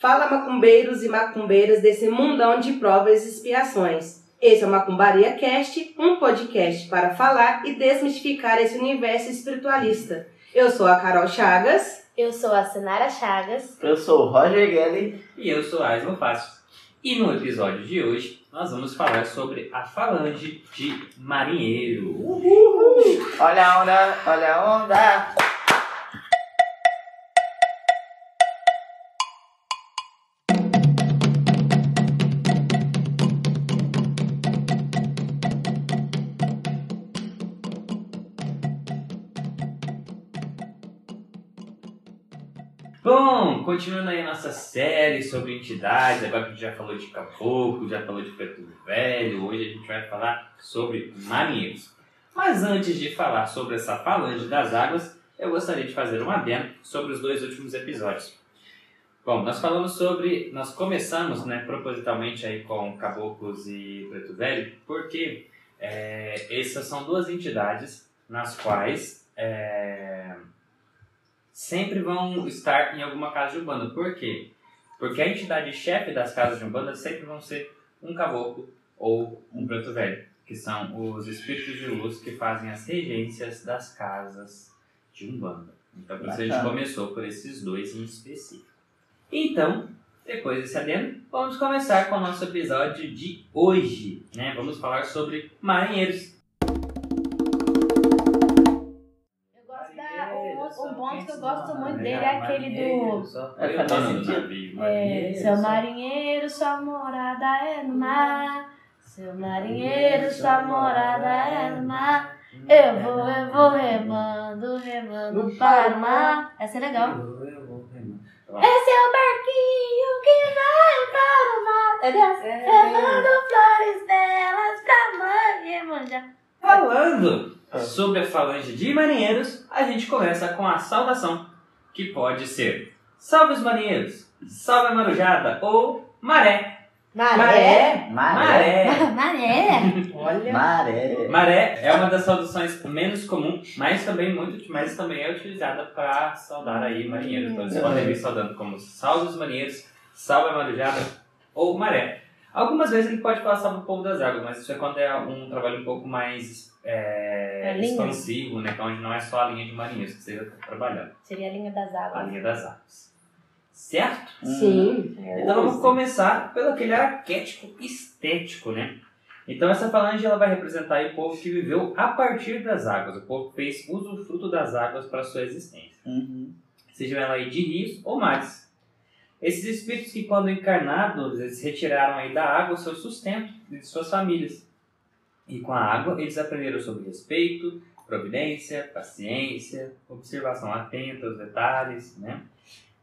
Fala macumbeiros e macumbeiras desse mundão de provas e expiações. Esse é o Macumbaria Cast, um podcast para falar e desmistificar esse universo espiritualista. Eu sou a Carol Chagas. Eu sou a Senara Chagas. Eu sou o Roger Gelli. E eu sou a Aislan Fácil. E no episódio de hoje, nós vamos falar sobre a falange de marinheiro. Uhul. Olha a onda, olha a onda. Continuando aí a nossa série sobre entidades, agora que a gente já falou de caboclo, já falou de preto velho, hoje a gente vai falar sobre marinheiros. Mas antes de falar sobre essa falange das águas, eu gostaria de fazer um adendo sobre os dois últimos episódios. Bom, nós falamos sobre, nós começamos, né, propositalmente aí com caboclos e preto velho, porque é, essas são duas entidades nas quais é, sempre vão estar em alguma casa de Umbanda. Por quê? Porque a entidade chefe das casas de Umbanda sempre vão ser um caboclo ou um preto velho, que são os espíritos de luz que fazem as regências das casas de Umbanda. Então, por isso a gente começou por esses dois em específico. Então, depois desse adendo, vamos começar com o nosso episódio de hoje. Né? Vamos falar sobre marinheiros. Gosto muito dele é aquele do. É, faz sentido. navio, É, seu marinheiro, sua morada é no mar. Seu marinheiro, sua morada é no mar. Eu vou, eu vou remando, remando para o mar. Essa é legal. Remar. Esse é o barquinho que vai para o mar. É dessa? Levando flores belas pra mãe Iemanjá. Falando. Sobre a falange de marinheiros, a gente começa com a saudação, que pode ser Salve os marinheiros, Salve a marujada ou Maré. Maré? Maré. Maré. Maré. Olha. Maré. Maré é uma das saudações menos comum, mas também muito, mas também é utilizada para saudar aí marinheiros. Então eles podem vir saudando como Salve os marinheiros, Salve a marujada ou Maré. Algumas vezes ele pode falar Salve o povo das águas, mas isso é quando é um trabalho um pouco mais é, A linha. expansivo, né? Então onde não é só a linha de marinheiros que você está trabalhando, Seria a linha das a águas. linha das águas. Certo? Sim. Então vamos começar pelo aquele arquétipo estético, né? Então essa falange ela vai representar aí o povo que viveu a partir das águas, o povo que fez usufruto das águas para sua existência, Uhum. sejam ela aí de rios ou mares. Esses espíritos que quando encarnados, eles retiraram aí da água o seu sustento e de suas famílias. E com a água eles aprenderam sobre respeito, providência, paciência, observação atenta aos detalhes, né?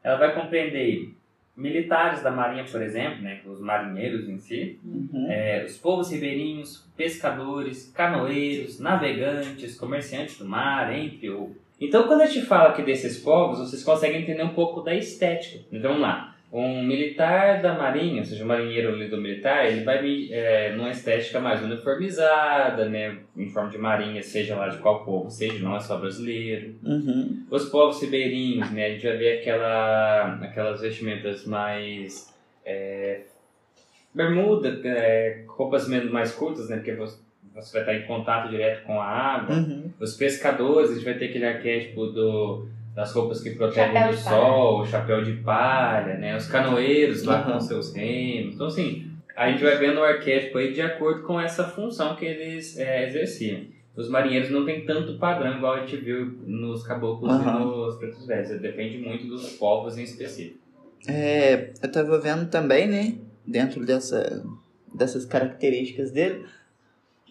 Ela vai compreender militares da marinha, por exemplo, né, os marinheiros em si, Uhum. é, os povos ribeirinhos, pescadores, canoeiros, navegantes, comerciantes do mar, entre outros. Então, quando a gente fala aqui desses povos, vocês conseguem entender um pouco da estética. Então, vamos lá. Um militar da marinha, ou seja, um marinheiro ali do militar, ele vai é, numa estética mais uniformizada, né, em forma de marinha, seja lá de qual povo, seja, não é só brasileiro. Uhum. Os povos ribeirinhos, né? A gente vai ver aquela, aquelas vestimentas mais. É, bermuda, é, roupas menos, mais curtas, né? Porque você, você vai estar em contato direto com a água. Uhum. Os pescadores, a gente vai ter aquele arquétipo do, das roupas que protegem do sol, chapéu de palha, né? Os canoeiros lá Uhum. com seus remos. Então, assim, a gente vai vendo o arquétipo aí de acordo com essa função que eles é, exerciam. Os marinheiros não tem tanto padrão igual a gente viu nos caboclos e Uhum. nos pretos velhos. Depende muito dos povos em específico. É, eu tava vendo também, né? Dentro dessa, dessas características dele,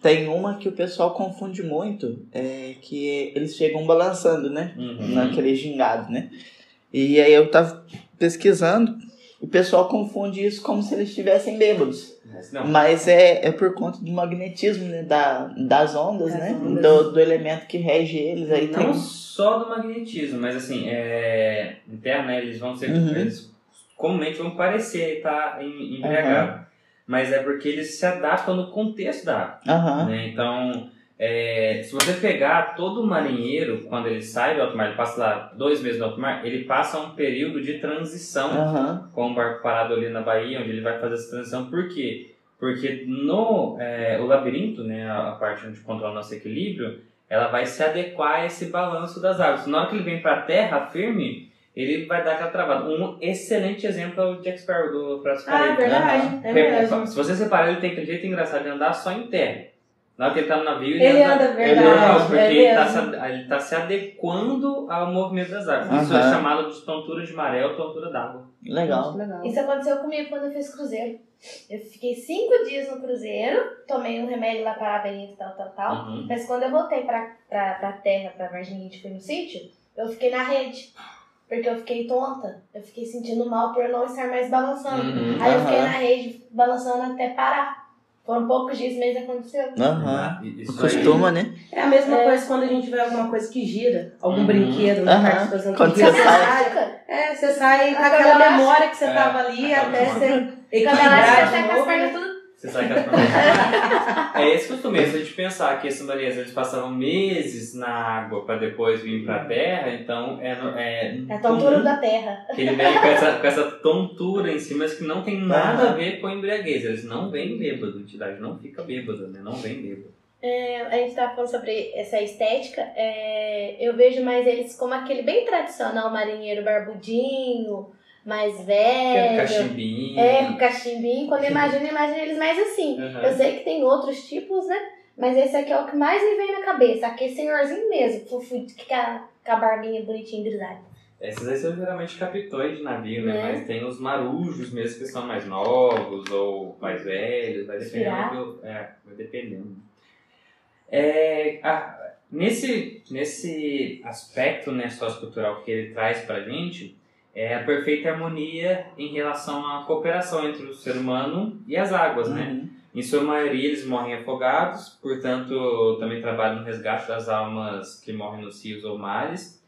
tem uma que o pessoal confunde muito, é que eles chegam balançando, né? Uhum. Naquele gingado, né? E aí eu tava pesquisando, o pessoal confunde isso como se eles estivessem bêbados. Mas não. Mas é, é por conta do magnetismo, né? Da, das ondas, Das né? ondas. Do, do elemento que rege eles. Aí não tem. só do magnetismo, mas assim, é, em terra, né, eles vão ser, Uhum. eles comumente vão parecer estar embriagados. Mas é porque eles se adaptam no contexto da água. Aham. né? Então, É, se você pegar todo marinheiro, quando ele sai do alto mar, ele passa lá dois meses no alto mar, ele passa um período de transição Aham. com o barco parado ali na Bahia, onde ele vai fazer essa transição. Por quê? Porque no é, o labirinto, né, a a parte onde controla o nosso equilíbrio, ela vai se adequar a esse balanço das águas. Na hora que ele vem para a terra firme, ele vai dar aquela travada. Um excelente exemplo é o Jack Sparrow do Prato Ah, é verdade. É mesmo. Se você separar, ele tem aquele jeito engraçado de andar só em terra. Na hora que ele tá no navio, ele, Ele anda, ele verdade, normal, porque é ele, tá se, ele tá se adequando ao movimento das águas. Isso é chamado de tontura de maré ou tontura d'água. Legal. Legal. Isso aconteceu comigo quando eu fiz cruzeiro. Eu fiquei cinco dias no cruzeiro, tomei um remédio lá para labirinto e tal, tal, tal. Uhum. Mas quando eu voltei pra, pra, pra terra, pra Varginha, a gente foi no sítio, eu fiquei na rede. Porque eu fiquei tonta. Eu fiquei sentindo mal por não estar mais balançando. Uhum. Aí eu fiquei na rede, balançando até parar. Foram poucos dias, mas aconteceu. Aham. Isso aí- Costuma, né? É a mesma É. coisa quando a gente vê alguma coisa que gira, algum Uhum. brinquedo na Aham. participação Quando que você gira, sai- sai. É, você sai com aquela memória que você É, tava ali até você Quando ela tá de com as pernas tudo. Você sabe que as É esse costume, se a gente pensar que esses marinheiros eles passavam meses na água para depois vir para a terra, então é, no- é, É a tontura comum da terra. ele vem com essa, com essa tontura em si, mas que não tem nada Aham. a ver com embriaguez. Eles não vêm bêbado, a entidade não fica bêbada, né? Não vem bêbado. É, a gente tava falando sobre essa estética. é, eu vejo mais eles como aquele bem tradicional marinheiro barbudinho, mais velho. Cachimbinho. É, com cachimbinho. Quando eu imagino, eu imagino eles mais assim. Aham. Eu sei que tem outros tipos, né? Mas esse aqui é o que mais me vem na cabeça. Aquele senhorzinho mesmo, fufu, que com a, com a barbinha bonitinha grisalha. Esses aí são geralmente capitões de navio, né? É. Mas tem os marujos mesmo que são mais novos ou mais velhos, vai dependendo. do- é, vai dependendo. É, a- nesse, nesse aspecto né, sociocultural que ele traz pra gente, é a perfeita harmonia em relação à cooperação entre o ser humano e as águas, né? Uhum. Em sua maioria, eles morrem afogados, portanto, também trabalham no resgate das almas que morrem nos rios ou mares.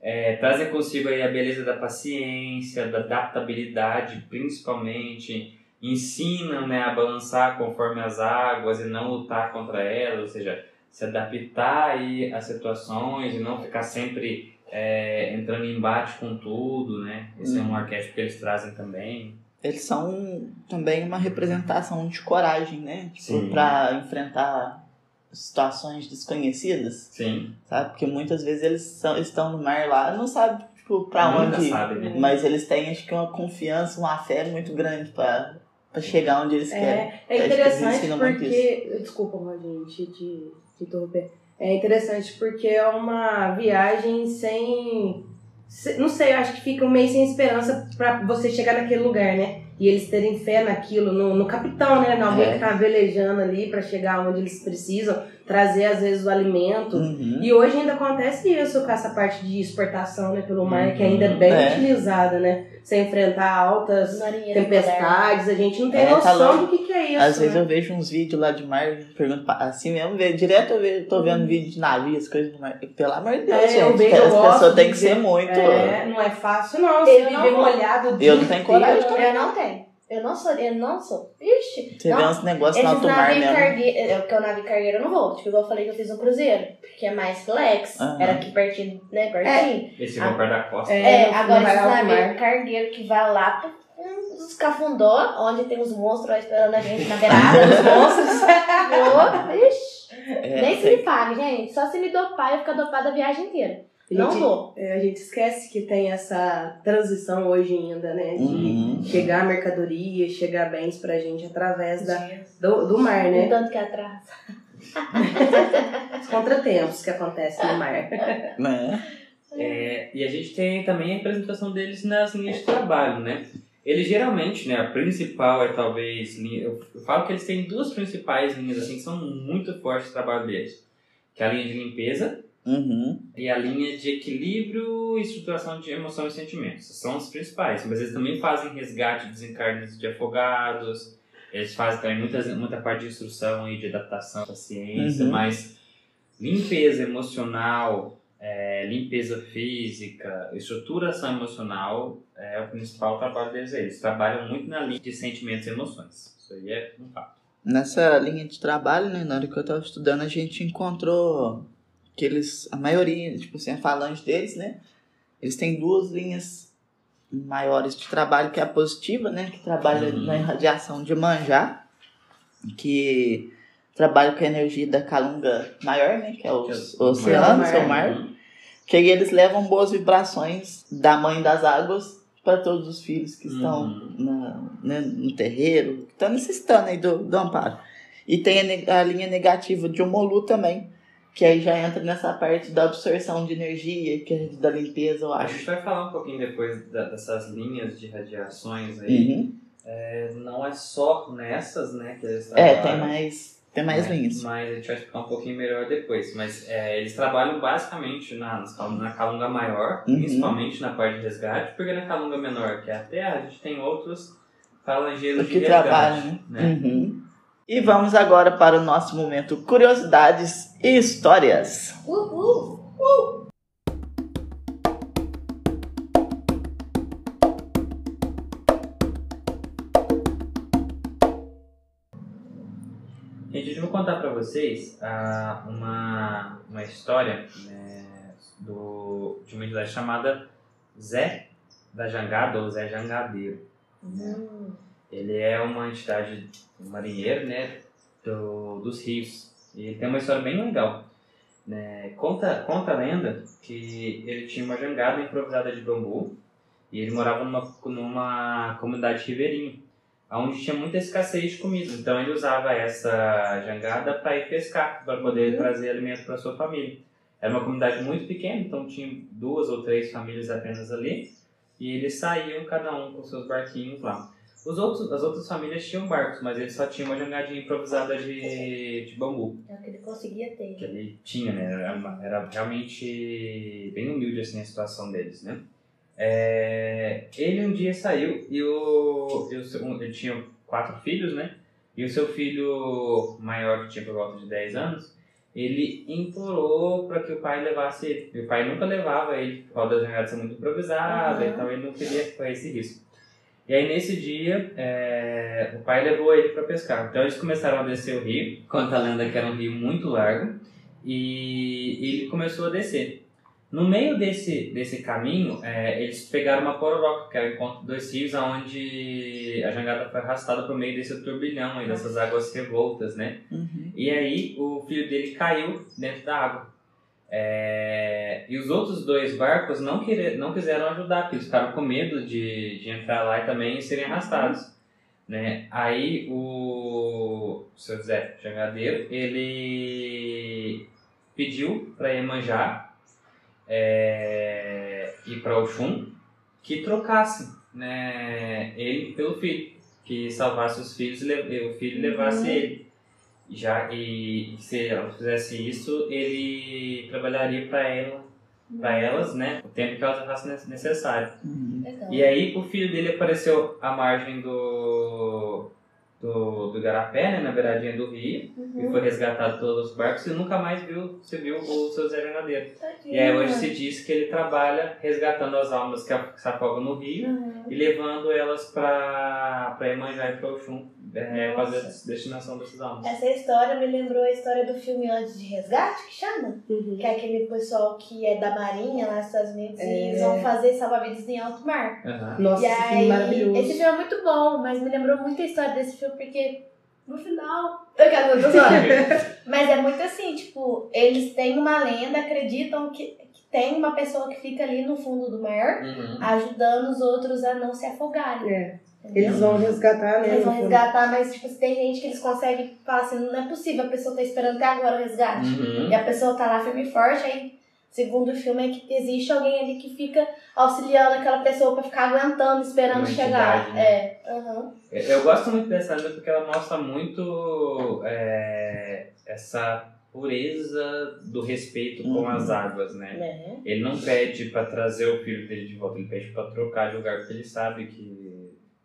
É, trazem consigo aí a beleza da paciência, da adaptabilidade, principalmente. Ensinam né, a balançar conforme as águas e não lutar contra elas, ou seja, se adaptar aí às situações e não ficar sempre é, entrando em embate com tudo, né? Esse é um Uhum. arquétipo que eles trazem também. Eles são também uma representação de coragem, né? Tipo, pra enfrentar situações desconhecidas, Sim, sabe? Porque muitas vezes eles são, estão no mar lá, não sabe, tipo, pra nunca onde sabe, né? Mas eles têm, acho que, uma confiança, uma fé muito grande pra, pra chegar onde eles querem. É, é Acho que eles interessante porque. Desculpa, Rodinho, te, te, te interromper. É interessante porque é uma viagem sem. se- Não sei, eu acho que fica meio sem esperança pra você chegar naquele lugar, né? E eles terem fé naquilo, no, no capitão, né? Na alguém É. que tá velejando ali pra chegar onde eles precisam, trazer às vezes o alimento. Uhum. E hoje ainda acontece isso com essa parte de exportação né, pelo mar, que Uhum. ainda é bem É. utilizada, né? Sem enfrentar altas Marinheiro tempestades, a gente não tem É, tá noção louco. do que, que é isso. Às vezes né? eu vejo uns vídeos lá de mar pergunto assim mesmo, direto eu vejo, tô vendo vídeo de navio, as coisas do mar. Pelo amor de Deus. É, eu gente, vejo, eu as pessoas têm que ser muito. É, não é fácil não, você viver vou. molhado o Eu não tenho coragem? Eu não tenho. Eu não sou, eu não sou. Ixi. Você não. vê uns negócios no Esses alto mar navios mesmo. cargueiros, é, porque o navio cargueiro eu não vou. Tipo, igual eu falei que eu fiz um cruzeiro, que é mais flex. Aham. Era aqui pertinho, né? Pertinho. Esse vai perto da costa. É, não- agora mar. navios cargueiros que vai lá pro uns cafundó, onde tem os monstros lá esperando a gente na beirada dos monstros. Ixi. É, Nem se me pague, gente. Só se me dopar, eu ficar dopada a viagem inteira. Não Gente, vou. é, a gente esquece que tem essa transição hoje ainda, né? De Uhum. chegar mercadoria, chegar bens pra gente através da, do, do mar, Um né? tanto que atrás. Os contratempos que acontecem no mar. né? É, e a gente tem também a representação deles nas linhas de trabalho, né? Eles geralmente, né, a principal é talvez, eu eu falo que eles têm duas principais linhas assim que são muito fortes no trabalho deles, que é a linha de limpeza Uhum. e a linha de equilíbrio e estruturação de emoção e sentimentos. São os principais, mas eles também fazem resgate de desencarnes de afogados, eles fazem também muitas, muita parte de instrução e de adaptação à ciência, Uhum. mas limpeza emocional, é, limpeza física, estruturação emocional é o principal trabalho deles. Eles trabalham muito na linha de sentimentos e emoções. Isso aí é um fato. nessa linha de trabalho, né, na hora que eu tava estudando, a gente encontrou que eles, a maioria, tipo assim, a falange deles, né, eles têm duas linhas maiores de trabalho, que é a positiva, né, que trabalha Uhum. na irradiação de manjar, que trabalha com a energia da calunga maior, né, que é os Que é o oceanos, mar. o mar, que aí eles levam boas vibrações da mãe das águas para todos os filhos que estão Uhum. na- né, no terreiro, que estão necessitando aí do, do amparo. E tem a, a linha negativa de Omolu também, que aí já entra nessa parte da absorção de energia, que é da limpeza, eu A acho. gente vai falar um pouquinho depois da- dessas linhas de radiações aí. Uhum. É, não é só nessas, né, que eles É, trabalham. tem mais, tem mais né? linhas. Mas a gente vai explicar um pouquinho melhor depois. Mas é, eles trabalham basicamente na, na calunga maior, Uhum. principalmente na parte de resgate, porque na calunga menor, que é a terra, a gente tem outros falangeiros que de resgate. trabalham, né? né? Uhum. E vamos agora para o nosso momento curiosidades e histórias. Uhul! Gente, eu vou contar pra vocês ah, uma, uma história né, do, de uma entidade chamada Zé da Jangada ou Zé Jangadeiro. Hum. Ele é uma entidade um marinheiro né, do, dos rios. E ele tem uma história bem legal. Né? Conta, conta a lenda que ele tinha uma jangada improvisada de bambu e ele morava numa, numa comunidade ribeirinha, onde tinha muita escassez de comida. Então ele usava essa jangada para ir pescar, para poder trazer alimento para sua família. Era uma comunidade muito pequena, então tinha duas ou três famílias apenas ali. E eles saíam cada um com seus barquinhos lá. Os outros, as outras famílias tinham barcos, mas ele só tinha uma jangadinha improvisada de, de bambu É o que ele conseguia ter. que ele tinha, né? Era, era realmente bem humilde assim a situação deles, né? É, ele um dia saiu e o, ele tinha quatro filhos, né? E o seu filho maior, que tinha por volta de 10 anos, ele implorou para que o pai levasse ele. E o pai nunca levava ele, por causa da jangada ser muito improvisada, Uhum. então ele não queria correr esse risco. E aí nesse dia, é, o pai levou ele para pescar. Então eles começaram a descer o rio, conta a lenda que era um rio muito largo, e ele começou a descer. No meio desse, desse caminho, é, eles pegaram uma pororoca, que era o encontro dos rios, onde a jangada foi arrastada por meio desse turbilhão, aí, dessas águas revoltas, né? Uhum. E aí o filho dele caiu dentro da água. É, e os outros dois barcos não, querer, não quiseram ajudar, porque eles ficaram com medo de, de entrar lá e também serem arrastados. Né? Aí o seu Zé Jangadeiro, ele pediu para Iemanjá é, e para Oxum que trocassem né, ele pelo filho, que salvasse os filhos e o filho levasse Uhum. ele. Já, e se ela fizesse isso, ele trabalharia para ela, para elas, né, o tempo que elas achassem ne- necessário. Uhum. E aí o filho dele apareceu à margem do, do, do Garapé, né, na beiradinha do rio, e Uhum. foi resgatado todos os barcos e nunca mais viu, se viu o seu Zé. Tadinho. E aí hoje se diz que ele trabalha resgatando as almas que se afogam no rio Uhum. e levando elas para para Iemanjá e para Oxum, é, Nossa. fazer a destinação dessas almas. Essa história me lembrou a história do filme Antes de Resgate, que chama? Uhum. Que é aquele pessoal que é da Marinha lá nos Estados Unidos e É. eles vão fazer salva-vidas em alto mar. Aham. Nossa, e aí, maravilhoso. esse filme é muito bom, mas me lembrou muito a história desse filme porque no final. Eu quero mas é muito assim, tipo, eles têm uma lenda, acreditam que, que tem uma pessoa que fica ali no fundo do mar Uhum. ajudando os outros a não se afogarem. É? Eles vão resgatar, né? Eles vão resgatar, mas tipo, tem gente que eles conseguem falar assim, não é possível, a pessoa tá esperando até agora o resgate. Uhum. E a pessoa tá lá firme e forte, aí, segundo o filme, é que existe alguém ali que fica auxiliando aquela pessoa pra ficar aguentando, esperando Uma chegar. entidade, né? É. aham. Eu gosto muito dessa lenda porque ela mostra muito é, essa pureza do respeito com Uhum. as águas, né? Né? Ele não pede para trazer o filho dele de volta, ele pede para trocar de lugar porque ele sabe que,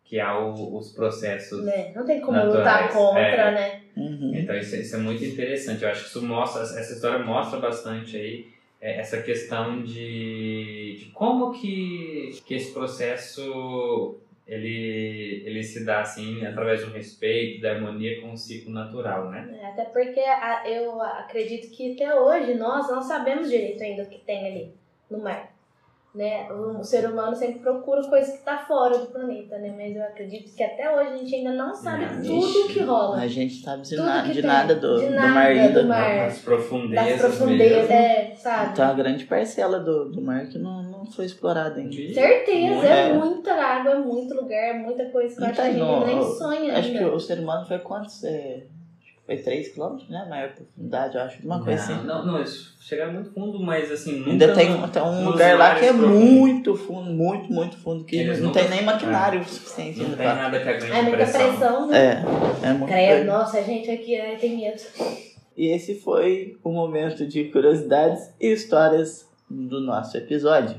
que há o- os processos. Né? Não tem como Naturais, lutar contra, é. né? Uhum. Então isso, isso é muito interessante. Eu acho que isso mostra, essa história mostra bastante aí é, essa questão de, de como que, que esse processo ele, ele se dá assim através do respeito, da harmonia com o ciclo natural, né? É, Até porque a- eu acredito que até hoje nós não sabemos direito ainda o que tem ali no mar. Né? O, ser humano sempre procura coisa que está fora do planeta, né? Mas eu acredito que até hoje a gente ainda não sabe Não, tudo o que rola. A gente sabe de, Tudo na- que de nada do, De do nada mar ainda. do mar. Das profundezas. Das profundezas, mesmo. é, sabe? Tem uma grande parcela do, do mar que não, não foi explorada ainda. Certeza, é, É. muita água, é muito lugar, é muita coisa que acho que a gente não. nem sonha Acho que ainda. o ser humano foi quantos? É, acho que foi 3 km, né? Maior profundidade, eu acho. Uma coisa assim. não, não, eles chegaram muito fundo, mas assim, nunca... Ainda tem, tem um lugar lá que é mares profundos. muito fundo, muito, muito fundo, que Eles não nunca- tem nem maquinário suficiente Não ainda tem nada que aguente É muita pressão. pressão, né? É, é muito Credo, doido. nossa, a gente aqui ai, tem medo. E esse foi o momento de curiosidades e histórias do nosso episódio.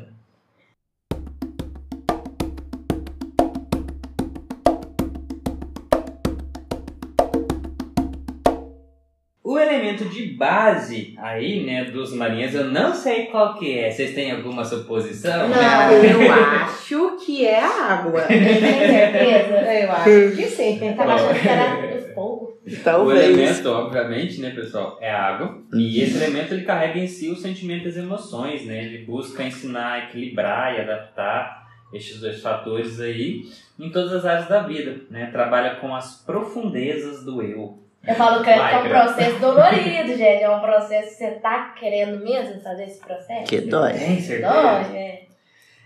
Base aí, né, dos marinheiros, eu não sei qual que é. Vocês têm alguma suposição? Não. Eu acho que é a água. Tem certeza? Eu acho que sim. Eu tava achando que era o fogo. O Talvez. elemento, obviamente, né, pessoal, é a água. E esse elemento ele carrega em si os sentimentos e as emoções, né? Ele busca ensinar a equilibrar e adaptar estes dois fatores aí em todas as áreas da vida, né? Trabalha com as profundezas do eu. Eu falo que é Vai, é um processo dolorido, gente. É um processo que você tá querendo mesmo fazer esse processo? Que dói. Tem certeza? Dói, é.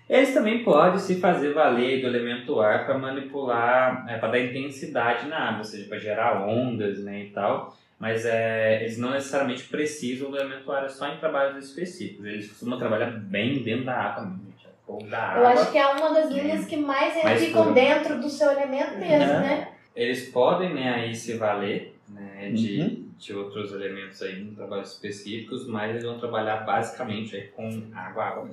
Eles também podem se fazer valer do elemento ar para manipular, é, para dar intensidade na água, ou seja, para gerar ondas né, e tal. Mas é, eles não necessariamente precisam do elemento ar, é só em trabalhos específicos. Eles costumam trabalhar bem dentro da água mesmo. gente. É da água. Eu acho que é uma das linhas que mais eles Mais ficam puro. dentro do seu elemento mesmo, É. né? Eles podem né, aí se valer né, de, Uhum. de outros elementos aí em trabalhos específicos, mas eles vão trabalhar basicamente aí com água, água.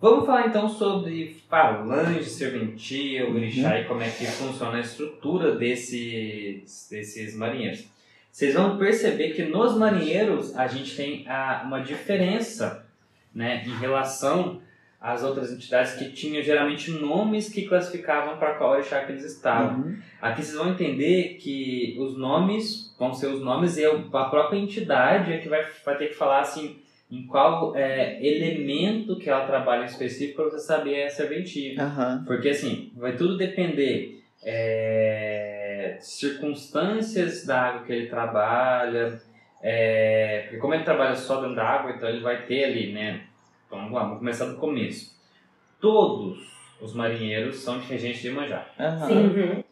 Vamos falar então sobre falange, serventia, o orixá e como é que funciona a estrutura desses, desses marinheiros. Vocês vão perceber que nos marinheiros a gente tem a, uma diferença né, em relação às outras entidades que tinham geralmente nomes que classificavam para qual orixá que eles estavam. Uhum. Aqui vocês vão entender que os nomes vão ser os nomes e a própria entidade é que vai, vai ter que falar assim em qual é, elemento que ela trabalha em específico para você saber a serventia. Aham. Porque assim, vai tudo depender é, circunstâncias da água que ele trabalha. é, porque como ele trabalha só dentro da água, então ele vai ter ali, né? Então, vamos lá, vamos começar do começo. Todos os marinheiros são de regente de manjar Aham. Uhum.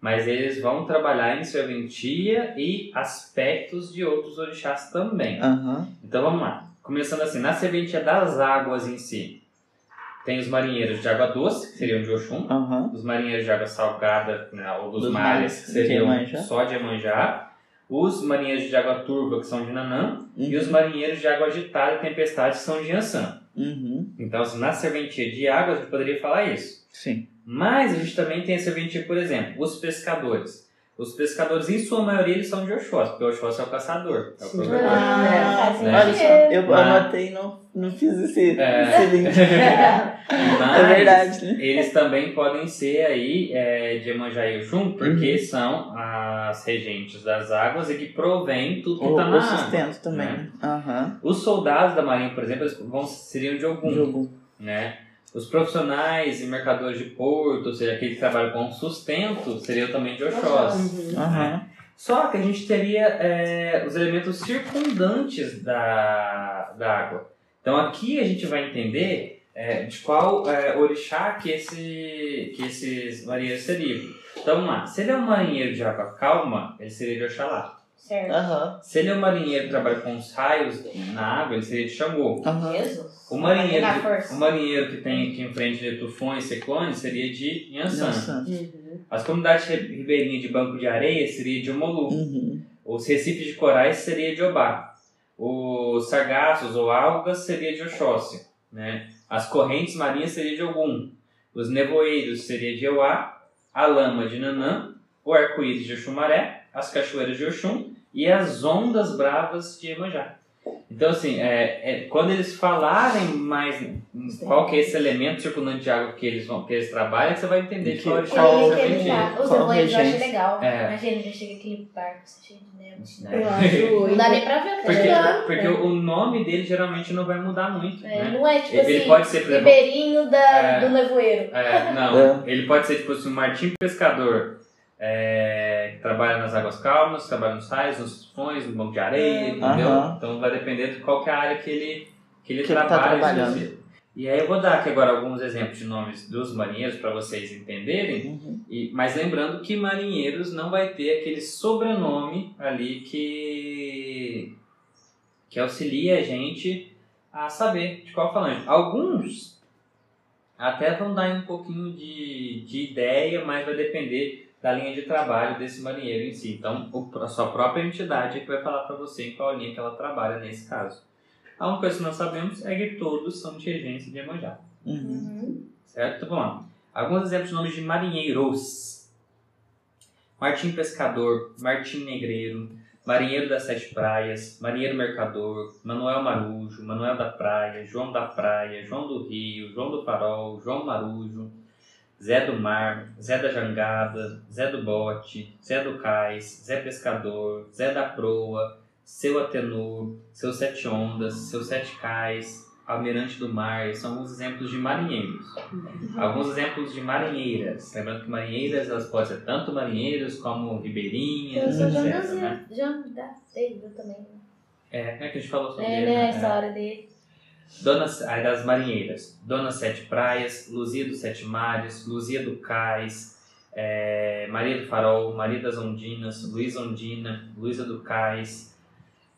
mas eles vão trabalhar em serventia e aspectos de outros orixás também. Aham. Então vamos lá. Começando assim, na serventia das águas em si, tem os marinheiros de água doce, que seriam de Oxum, Aham. os marinheiros de água salgada, né, ou dos, Dos mares, que de seriam Iemanjá. só de Iemanjá, os marinheiros de água turva, que são de Nanã, e os Uhum. marinheiros de água agitada e tempestade, que são de Ansan. Uhum. Então, assim, na serventia de águas, a gente poderia falar isso. Sim. Mas a gente também tem a serventia, por exemplo, os pescadores. Os pescadores, em sua maioria, eles são de Oxóssi, porque Oxóssi é o caçador, é o provedor. Ah, faz né? olha só, eu Mas- anotei e não, não fiz esse, É. esse link. Mas É verdade, né? eles também podem ser aí é, de Iemanjá e Oxum, porque Uhum. são as regentes das águas e que provém tudo que O, está na o água. sustento também, né? né? Aham. Os soldados da marinha, por exemplo, eles vão, seriam de Ogum. Jogo. né? Os profissionais e mercadores de porto, ou seja, aquele que trabalha com sustento, seriam também de Oxóssi. Uhum. Só que a gente teria é, os elementos circundantes da, da água. Então aqui a gente vai entender é, de qual é, orixá que, esse, que esses marinheiros seriam. Então vamos lá, se ele é um marinheiro de água calma, ele seria de Oxalá. Certo. Aham. Se ele é um marinheiro que trabalha com os raios na água, ele seria de Xangô. Aham. Jesus. O marinheiro, de- o marinheiro que tem que enfrente de tufões, ciclones, seria de Yansan. Uhum. As comunidades ri- ribeirinhas de banco de areia seria de Omolu. Uhum. Os recifes de corais seria de Obá. Os sargassos ou algas seria de Oxóssi. Né? As correntes marinhas seria de Ogum. Os nevoeiros seria de Euá. A lama de Nanã. O arco-íris de Oxumaré. As cachoeiras de Oxum. E as ondas bravas de Iemanjá. Então, assim, é, é, quando eles falarem mais qual que é esse elemento circundante de água que eles, vão, que eles trabalham, você vai entender Que- Ele, ele, exatamente. tá, os Qual nevoeiros eu regência? legal. É. Imagina, já chega aquele barco cheio de neve. Eu acho. Não dá nem pra ver o que tá Porque, porque o nome dele geralmente não vai mudar muito, É, né? não é tipo Ele assim, pode ser, por exemplo, ribeirinho da, É. do nevoeiro. É, não. Ele pode ser tipo assim, um Martim Pescador, é, que trabalha nas águas calmas, trabalha nos raios, nos tufões, no banco de areia, entendeu? Aham. Então vai depender de qual que é a área que ele, que ele Que ele tá trabalha. trabalhando. E aí eu vou dar aqui agora alguns exemplos de nomes dos marinheiros para vocês entenderem. Uhum. E, mas lembrando que marinheiros não vai ter aquele sobrenome ali que, que auxilia a gente a saber de qual falante. Alguns até vão dar um pouquinho de, de ideia, mas vai depender da linha de trabalho desse marinheiro em si. Então, a sua própria entidade é que vai falar para você em qual linha que ela trabalha nesse caso. A única coisa que nós sabemos é que todos são de regência de Iemanjá. Uhum. Certo? Então vamos lá. Alguns exemplos de nomes de marinheiros. Martim Pescador, Martim Negreiro, Marinheiro das Sete Praias, Marinheiro Mercador, Manuel Marujo, Manuel da Praia, João da Praia, João do Rio, João do Farol, João Marujo, Zé do Mar, Zé da Jangada, Zé do Bote, Zé do Cais, Zé Pescador, Zé da Proa, Seu Atenor, Seu Sete Ondas, Seu Sete Cais, Almirante do Mar, são alguns exemplos de marinheiros. Alguns exemplos de marinheiras. Lembrando que marinheiras elas podem ser tanto marinheiros como ribeirinhas, Eu sou etc. Né? Jandazeiro também. É, é que a gente falou sobre É, ele. né, a né? história dele. Dona, das marinheiras. Dona Sete Praias, Luzia dos Sete Mares, Luzia do Cais, é, Maria do Farol, Maria das Ondinas, Luísa Ondina, Luísa do Cais,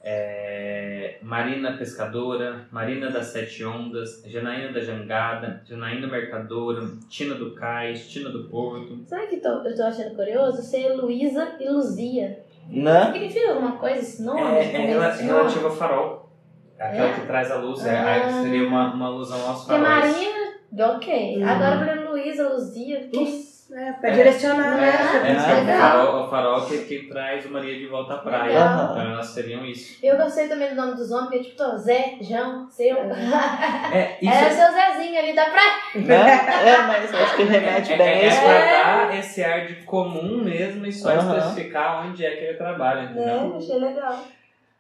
é, Marina Pescadora, Marina das Sete Ondas, Janaína da Jangada, Janaína Mercadora, Tina do Cais, Tina do Porto. Sabe o que tô- eu tô achando curioso? Ser Luísa e Luzia. Né? Significa alguma coisa esse nome? É, é nome? relativo ao farol. Aquela É? que traz a luz, é, Ah. aí seria uma, uma alusão aos Porque faróis. Marina, ok. Uhum. Agora falei Luísa, Luzia. Que... É, pra direcionar, né? É, É, pensar. o farol, o farol que, que traz o Maria de volta à praia. Legal. Então elas seriam isso. Eu gostei também do nome dos homens, porque tipo, tô Zé, João, Seu. É, isso Era seu Zezinho ali da praia. Né? É, mas acho que remete é, bem é, é isso. pra dar esse ar de comum mesmo e só Aham. especificar onde é que ele trabalha, entendeu? achei legal.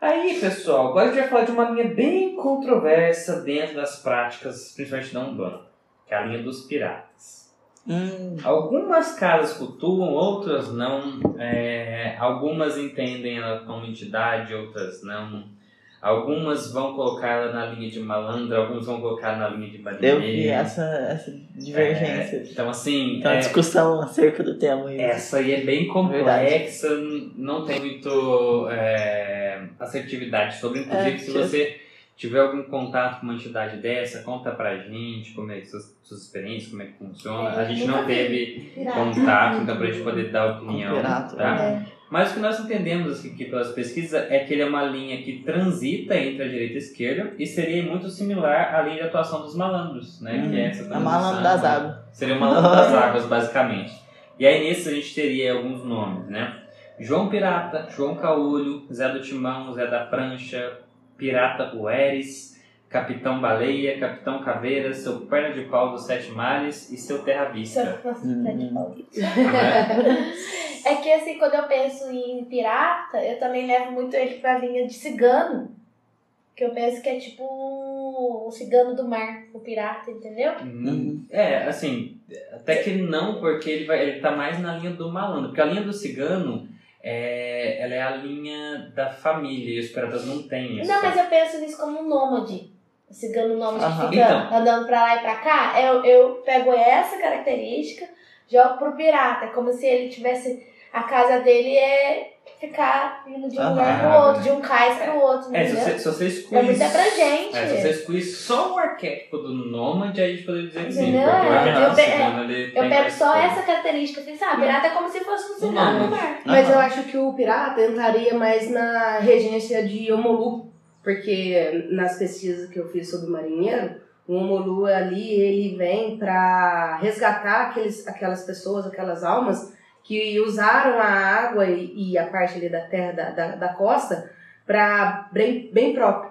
Aí, pessoal, agora a gente vai falar de uma linha bem controversa dentro das práticas, principalmente da Umbanda, que é a linha dos piratas. Hum, Algumas casas cultuam, outras não. É, algumas entendem ela como entidade, outras não. Algumas vão colocar ela na linha de malandra, alguns vão colocar na linha de marinheiro. eu vi essa, essa divergência. É, então, assim, Então, a é, discussão acerca do tema. aí. essa aí é bem complexa, não tem muito é, assertividade sobre. Inclusive, É, se você tiver algum contato com uma entidade dessa, conta pra gente como é que suas, suas experiências, como é que funciona. É, a gente não teve Pirata. contato, então pra gente poder dar opinião. Pirata, tá? né? Mas o que nós entendemos aqui pelas pesquisas é que ele é uma linha que transita entre a direita e a esquerda e seria muito similar à linha de atuação dos malandros, né? que é essa Uhum. A malandra das né? águas. Seria o malandro das águas, basicamente. E aí nesse a gente teria alguns nomes, né? João Pirata, João Caolho, Zé do Timão, Zé da Prancha, Pirata Ueres, Capitão Baleia, Capitão Caveira, seu Perna de Pau dos Sete Mares e seu Terra Vista. Uhum. É que assim, quando eu penso em pirata, eu também levo muito ele pra linha de cigano. Que eu penso que é tipo o cigano do mar, o pirata, entendeu? Uhum. É, assim, até que não, porque ele, vai, ele tá mais na linha do malandro. Porque a linha do cigano, é, ela é a linha da família e os piratas não têm isso. Não, mas eu penso nisso como um nômade. O cigano nômade Aham. que fica Então. andando pra lá e pra cá. Eu, eu pego essa característica, jogo pro pirata. É como se ele tivesse. A casa dele é ficar indo de um Aham. lugar pro outro, de um cais pro outro, É, se você, se você. É muito abrangente. É, se você excluir só o arquétipo do nômade, aí a gente poderia dizer que sim. Entendeu? É, arquétipo eu do pe- Eu pego só coisa. essa característica, assim, sabe? Pirata é como se fosse um nômade. no mar. Mas eu acho que o pirata entraria mais na regência de Omolu, porque nas pesquisas que eu fiz sobre o marinheiro, o Omolu ali, ele vem para resgatar aqueles, aquelas pessoas, aquelas almas que usaram a água e, e a parte ali da terra, da, da, da costa, para bem, bem próprio.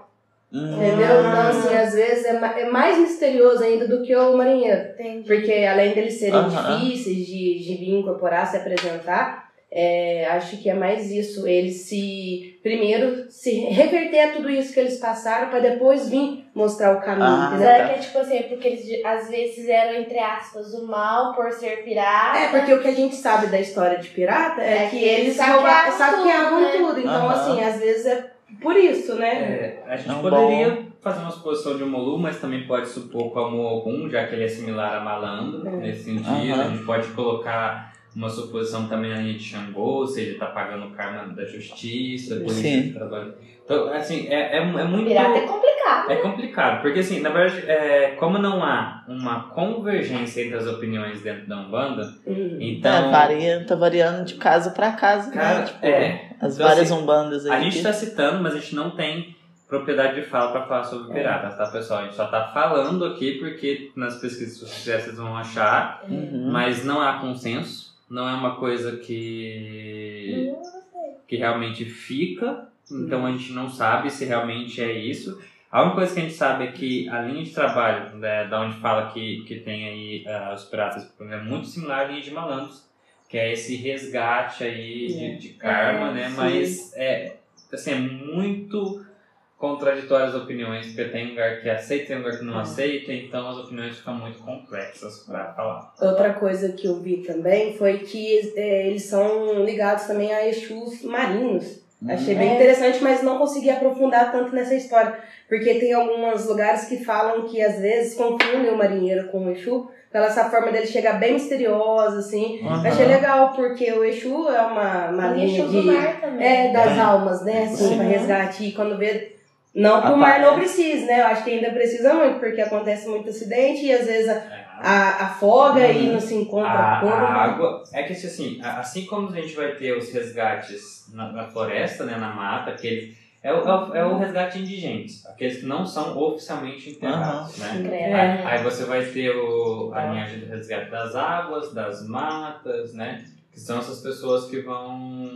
Hum. Entendeu? Então, assim, às vezes é, ma- é mais misterioso ainda do que o marinheiro. Entendi. Porque além deles serem difíceis de, de vir incorporar, se apresentar, é, acho que é mais isso. Eles se. Primeiro, se reverter a tudo isso que eles passaram para depois vir mostrar o caminho, Ah, entendeu? Será que é tipo assim, é porque eles às vezes fizeram, entre aspas, o mal por ser pirata? É, porque o que a gente sabe da história de pirata é, É que, que eles saqueavam saqueavam tudo, né? tudo. Então, Aham. assim, às vezes é por isso, né? É, a gente É um poderia fazer uma suposição de Molu, mas também pode supor como algum, já que ele é similar a malandro, É. nesse sentido. Aham. A gente pode colocar uma suposição também ali de Xangô, ou seja, tá pagando o karma da justiça, por isso Sim. que trabalha. Então, assim, é, é, é muito. Pirata é complicado. É complicado, porque assim, na verdade, é, como não há uma convergência entre as opiniões dentro da Umbanda, Hum. então. É, varia, tá variando de casa pra casa, Cara, né? Tipo, é. as Então, várias assim, umbandas aí. A gente que- está citando, mas a gente não tem propriedade de fala para falar sobre piratas, tá, pessoal? A gente só tá falando aqui porque nas pesquisas que vocês vocês vão achar, Uhum. mas não há consenso, não é uma coisa que, que realmente fica, então a gente não sabe se realmente é isso. A única coisa que a gente sabe é que a linha de trabalho, né, da onde fala que, que tem aí ah, os piratas, é muito similar à linha de malandros, que é esse resgate aí de, de karma, É, né? sim. Mas é, assim, é muito contraditórias as opiniões, porque tem lugar que aceita, tem lugar que não aceita, então as opiniões ficam muito complexas para falar. Outra coisa que eu vi também foi que é, eles são ligados também a Exus marinhos. Achei bem É. interessante, mas não consegui aprofundar tanto nessa história. Porque tem alguns lugares que falam que às vezes confundem o marinheiro com o Exu, pela essa forma dele chegar bem misteriosa, assim. Uhum. Achei legal, porque o Exu é uma, uma linha Exu de. do mar também. É, das É. almas, né? Assim, Sim. pra resgate. E quando vê. Não que o mar não precise, né? Eu acho que ainda precisa muito, porque acontece muito acidente e às vezes a- a- afoga e Uhum. não se encontra A, corpo. a água. É que assim, assim como a gente vai ter os resgates na, na floresta, né, na mata, aqueles. É o, é, o, é o resgate indigentes, aqueles que não são oficialmente enterrados, né? Credo. É. Aí você vai ter o, a linhagem do resgate das águas, das matas, né? Que são essas pessoas que vão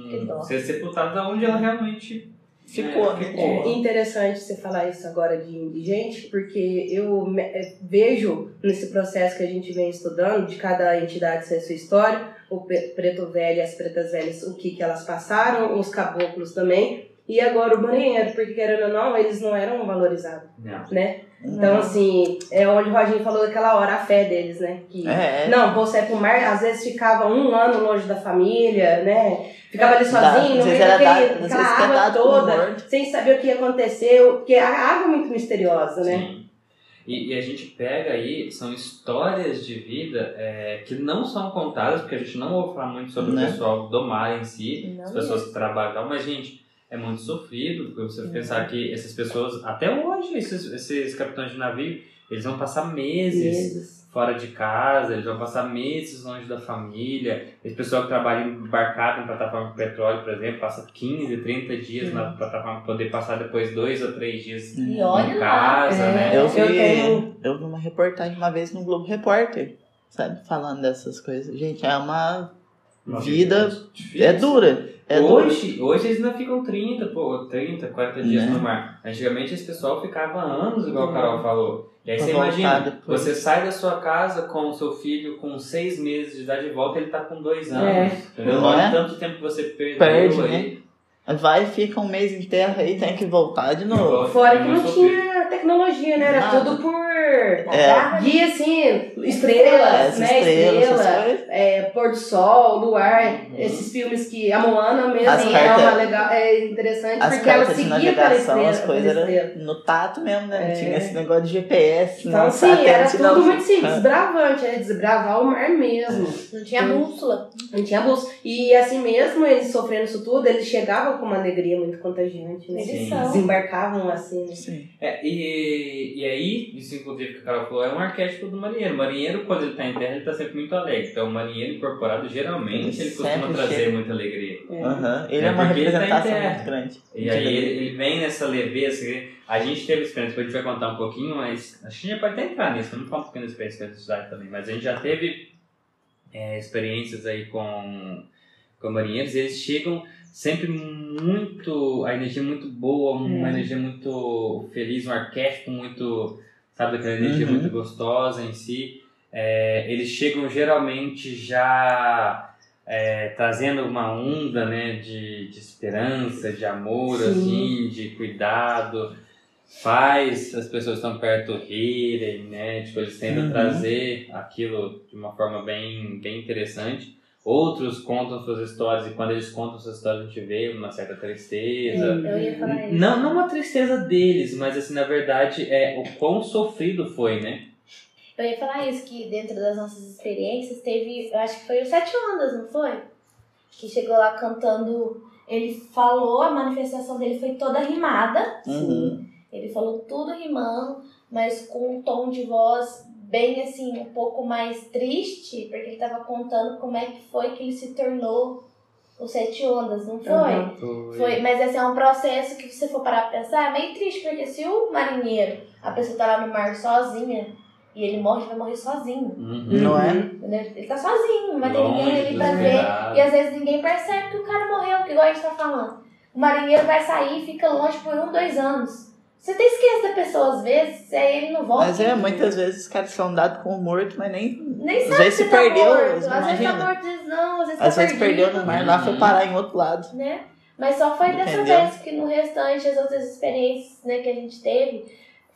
ser sepultadas onde ela realmente Ficou, né, ficou. É interessante você falar isso agora de indigente, porque eu eh, vejo nesse processo que a gente vem estudando, de cada entidade ser sua história, o preto velho e as pretas velhas, o que, que elas passaram, os caboclos também, e agora o marinheiro, porque querendo ou não, eles não eram valorizados, Não. né? Então, assim, é onde o Roginho falou daquela hora, a fé deles, né? Que, É, Não, você é pro mar, às vezes ficava um ano longe da família, né? Ficava ali sozinho, no meio daquele, daquela é água toda, sem saber o que aconteceu, porque a água é muito misteriosa, né? Sim. E, e a gente pega aí, são histórias de vida é, que não são contadas, porque a gente não ouve falar muito sobre Né? o pessoal do mar em si, Não as pessoas que trabalham e tal, mas, gente, é muito sofrido, porque você Uhum. pensar que essas pessoas, até hoje, esses, esses capitães de navio, eles vão passar meses Meses. fora de casa, eles vão passar meses longe da família. Esse pessoal que trabalha embarcado em plataforma de petróleo, por exemplo, passa 15, 30 dias na plataforma para poder passar depois dois ou três dias E em casa, É. né? Eu vi, Eu eu, tenho- vi uma reportagem uma vez no Globo Repórter, sabe? Falando dessas coisas. Gente, é Uma vida. É dura. É dura. hoje, hoje eles ainda ficam 30, pô, 30, 40 dias Né? no mar. Antigamente esse pessoal ficava anos, igual a É. Carol falou. E aí você imagina, depois. você sai da sua casa com o seu filho com seis meses de idade e volta, ele tá com dois anos. É. Entendeu? Não é? tanto tempo que você perdeu Perde, aí. Vai, fica um mês em terra aí, tem que voltar de novo. Fora que não tinha tecnologia, né? Era Nada. tudo por É. guia, assim, estrelas, Essas né? estrelas, Estrela, é, pôr do sol, luar, Uhum. esses filmes que a Moana mesmo As é cartas- uma legal, é interessante As porque ela seguia para a navegação, estrela. as coisas pela eram no tato mesmo, né? Não É. tinha esse negócio de GPS, Então, não, assim, era tudo não. muito simples, desbravante, era desbravar o mar mesmo. Não tinha Sim. bússola. Não tinha bolsa. E assim mesmo, eles sofrendo isso tudo, eles chegavam com uma alegria muito contagiante, né? Eles Sim. Desembarcavam assim, né? Sim. É, e, e aí, isso inclusive que a Carol falou, é um arquétipo do marinheiro. O marinheiro, quando ele tá em terra, ele tá sempre muito alegre. Então, o marinheiro incorporado, geralmente, ele costuma Sempre trazer chega. muita alegria. É. Aham. Ele É é uma porque ele tá em representação terra. muito grande. E aí, ele, ele vem nessa leveza. que A gente teve experiência, depois a gente vai contar um pouquinho, mas a gente já pode até entrar nisso, vamos falar um pouquinho da experiência que a gente também. Mas a gente já teve é, experiências aí com, com marinheiros, eles chegam sempre muito. a energia muito boa, uma É. energia muito feliz, um arquétipo muito. Sabe, aquela energia Uhum. muito gostosa em si. É, eles chegam geralmente já é, trazendo uma onda né, de, de esperança, de amor, Sim. assim, de cuidado, faz as pessoas que estão perto rirem, né? Tipo, eles tentam Uhum. trazer aquilo de uma forma bem, bem interessante. Outros contam suas histórias e quando eles contam suas histórias a gente vê uma certa tristeza. Eu ia falar isso. Não, não uma tristeza deles, mas assim, na verdade, é o quão sofrido foi, né? Eu ia falar isso, que dentro das nossas experiências teve, eu acho que foi o Sete Ondas, não foi? Que chegou lá cantando, ele falou, a manifestação dele foi toda rimada, Uhum. ele falou tudo rimando, mas com um tom de voz bem assim, um pouco mais triste, porque ele tava contando como é que foi que ele se tornou o Sete Ondas, não foi? Uhum. Foi, mas esse é um processo que se você for parar pra pensar, é meio triste, porque se o marinheiro, a pessoa tá lá no mar sozinha, e ele morre, ele vai morrer sozinho. Uhum. Não é? Entendeu? Ele tá sozinho, ter Longe ninguém ali pra ver. E às vezes ninguém percebe que o cara morreu, que igual a gente tá falando. O marinheiro vai sair e fica longe por um, dois anos. Você até esquece da pessoa às vezes, aí ele não volta. Mas é, muitas vezes os caras são dados como morto, mas nem. Nem às sabe vezes se tá perdeu, morto. Às vezes tá imagina. morto, às vezes não, às vezes Às tá vezes perdido. perdeu no mar lá, foi parar em outro lado. né? Mas só foi dessa Entendeu? vez, porque no restante, as outras experiências né, que a gente teve,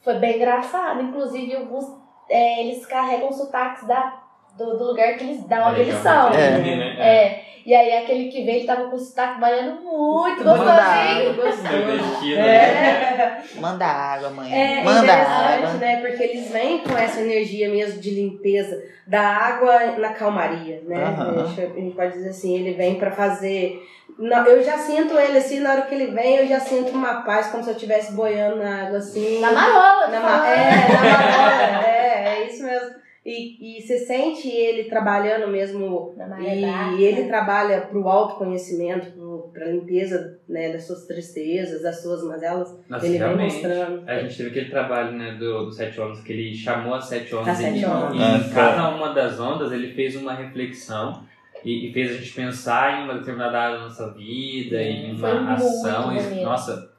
foi bem engraçado. Inclusive, alguns, é, eles carregam sotaques da, do, do lugar que eles, da onde eles são. É. né? É. E aí aquele que veio, ele tava com o sotaque baiano muito gostosinho. Destino, né? É. Manda água, mãe. É Manda interessante, água. né? Porque eles vêm com essa energia mesmo de limpeza da água na calmaria, né? Aham. A gente- pode dizer assim, ele vem pra fazer. Não, eu já sinto ele assim, na hora que ele vem, eu já sinto uma paz, como se eu estivesse boiando na água assim. Na marola, Na na ma- é, na marola, é, é isso mesmo. E, e você sente ele trabalhando mesmo e ele né? trabalha para o autoconhecimento, para a limpeza né, das suas tristezas, das suas mazelas. Nossa, ele vem realmente. mostrando. A gente teve aquele trabalho né, do, do Sete Ondas, que ele chamou as Sete Ondas As e, Sete e Ondas. em Ah, cada uma das ondas ele fez uma reflexão e, e fez a gente pensar em uma determinada área da nossa vida, em uma ação. E, nossa,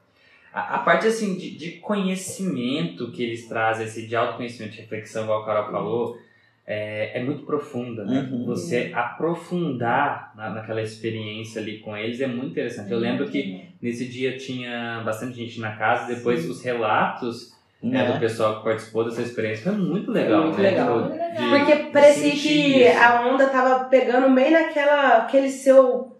a, a parte assim de, de conhecimento que eles trazem, esse de autoconhecimento, de reflexão, igual a Carol falou, é, é muito profunda. Né? Uhum. Você aprofundar na, naquela experiência ali com eles é muito interessante. Eu lembro que Nesse dia tinha bastante gente na casa, depois os relatos né, do Né? pessoal que participou dessa experiência foi muito legal, muito né? legal. Tipo, de- Porque parecia que isso. a onda tava pegando bem naquela aquele seu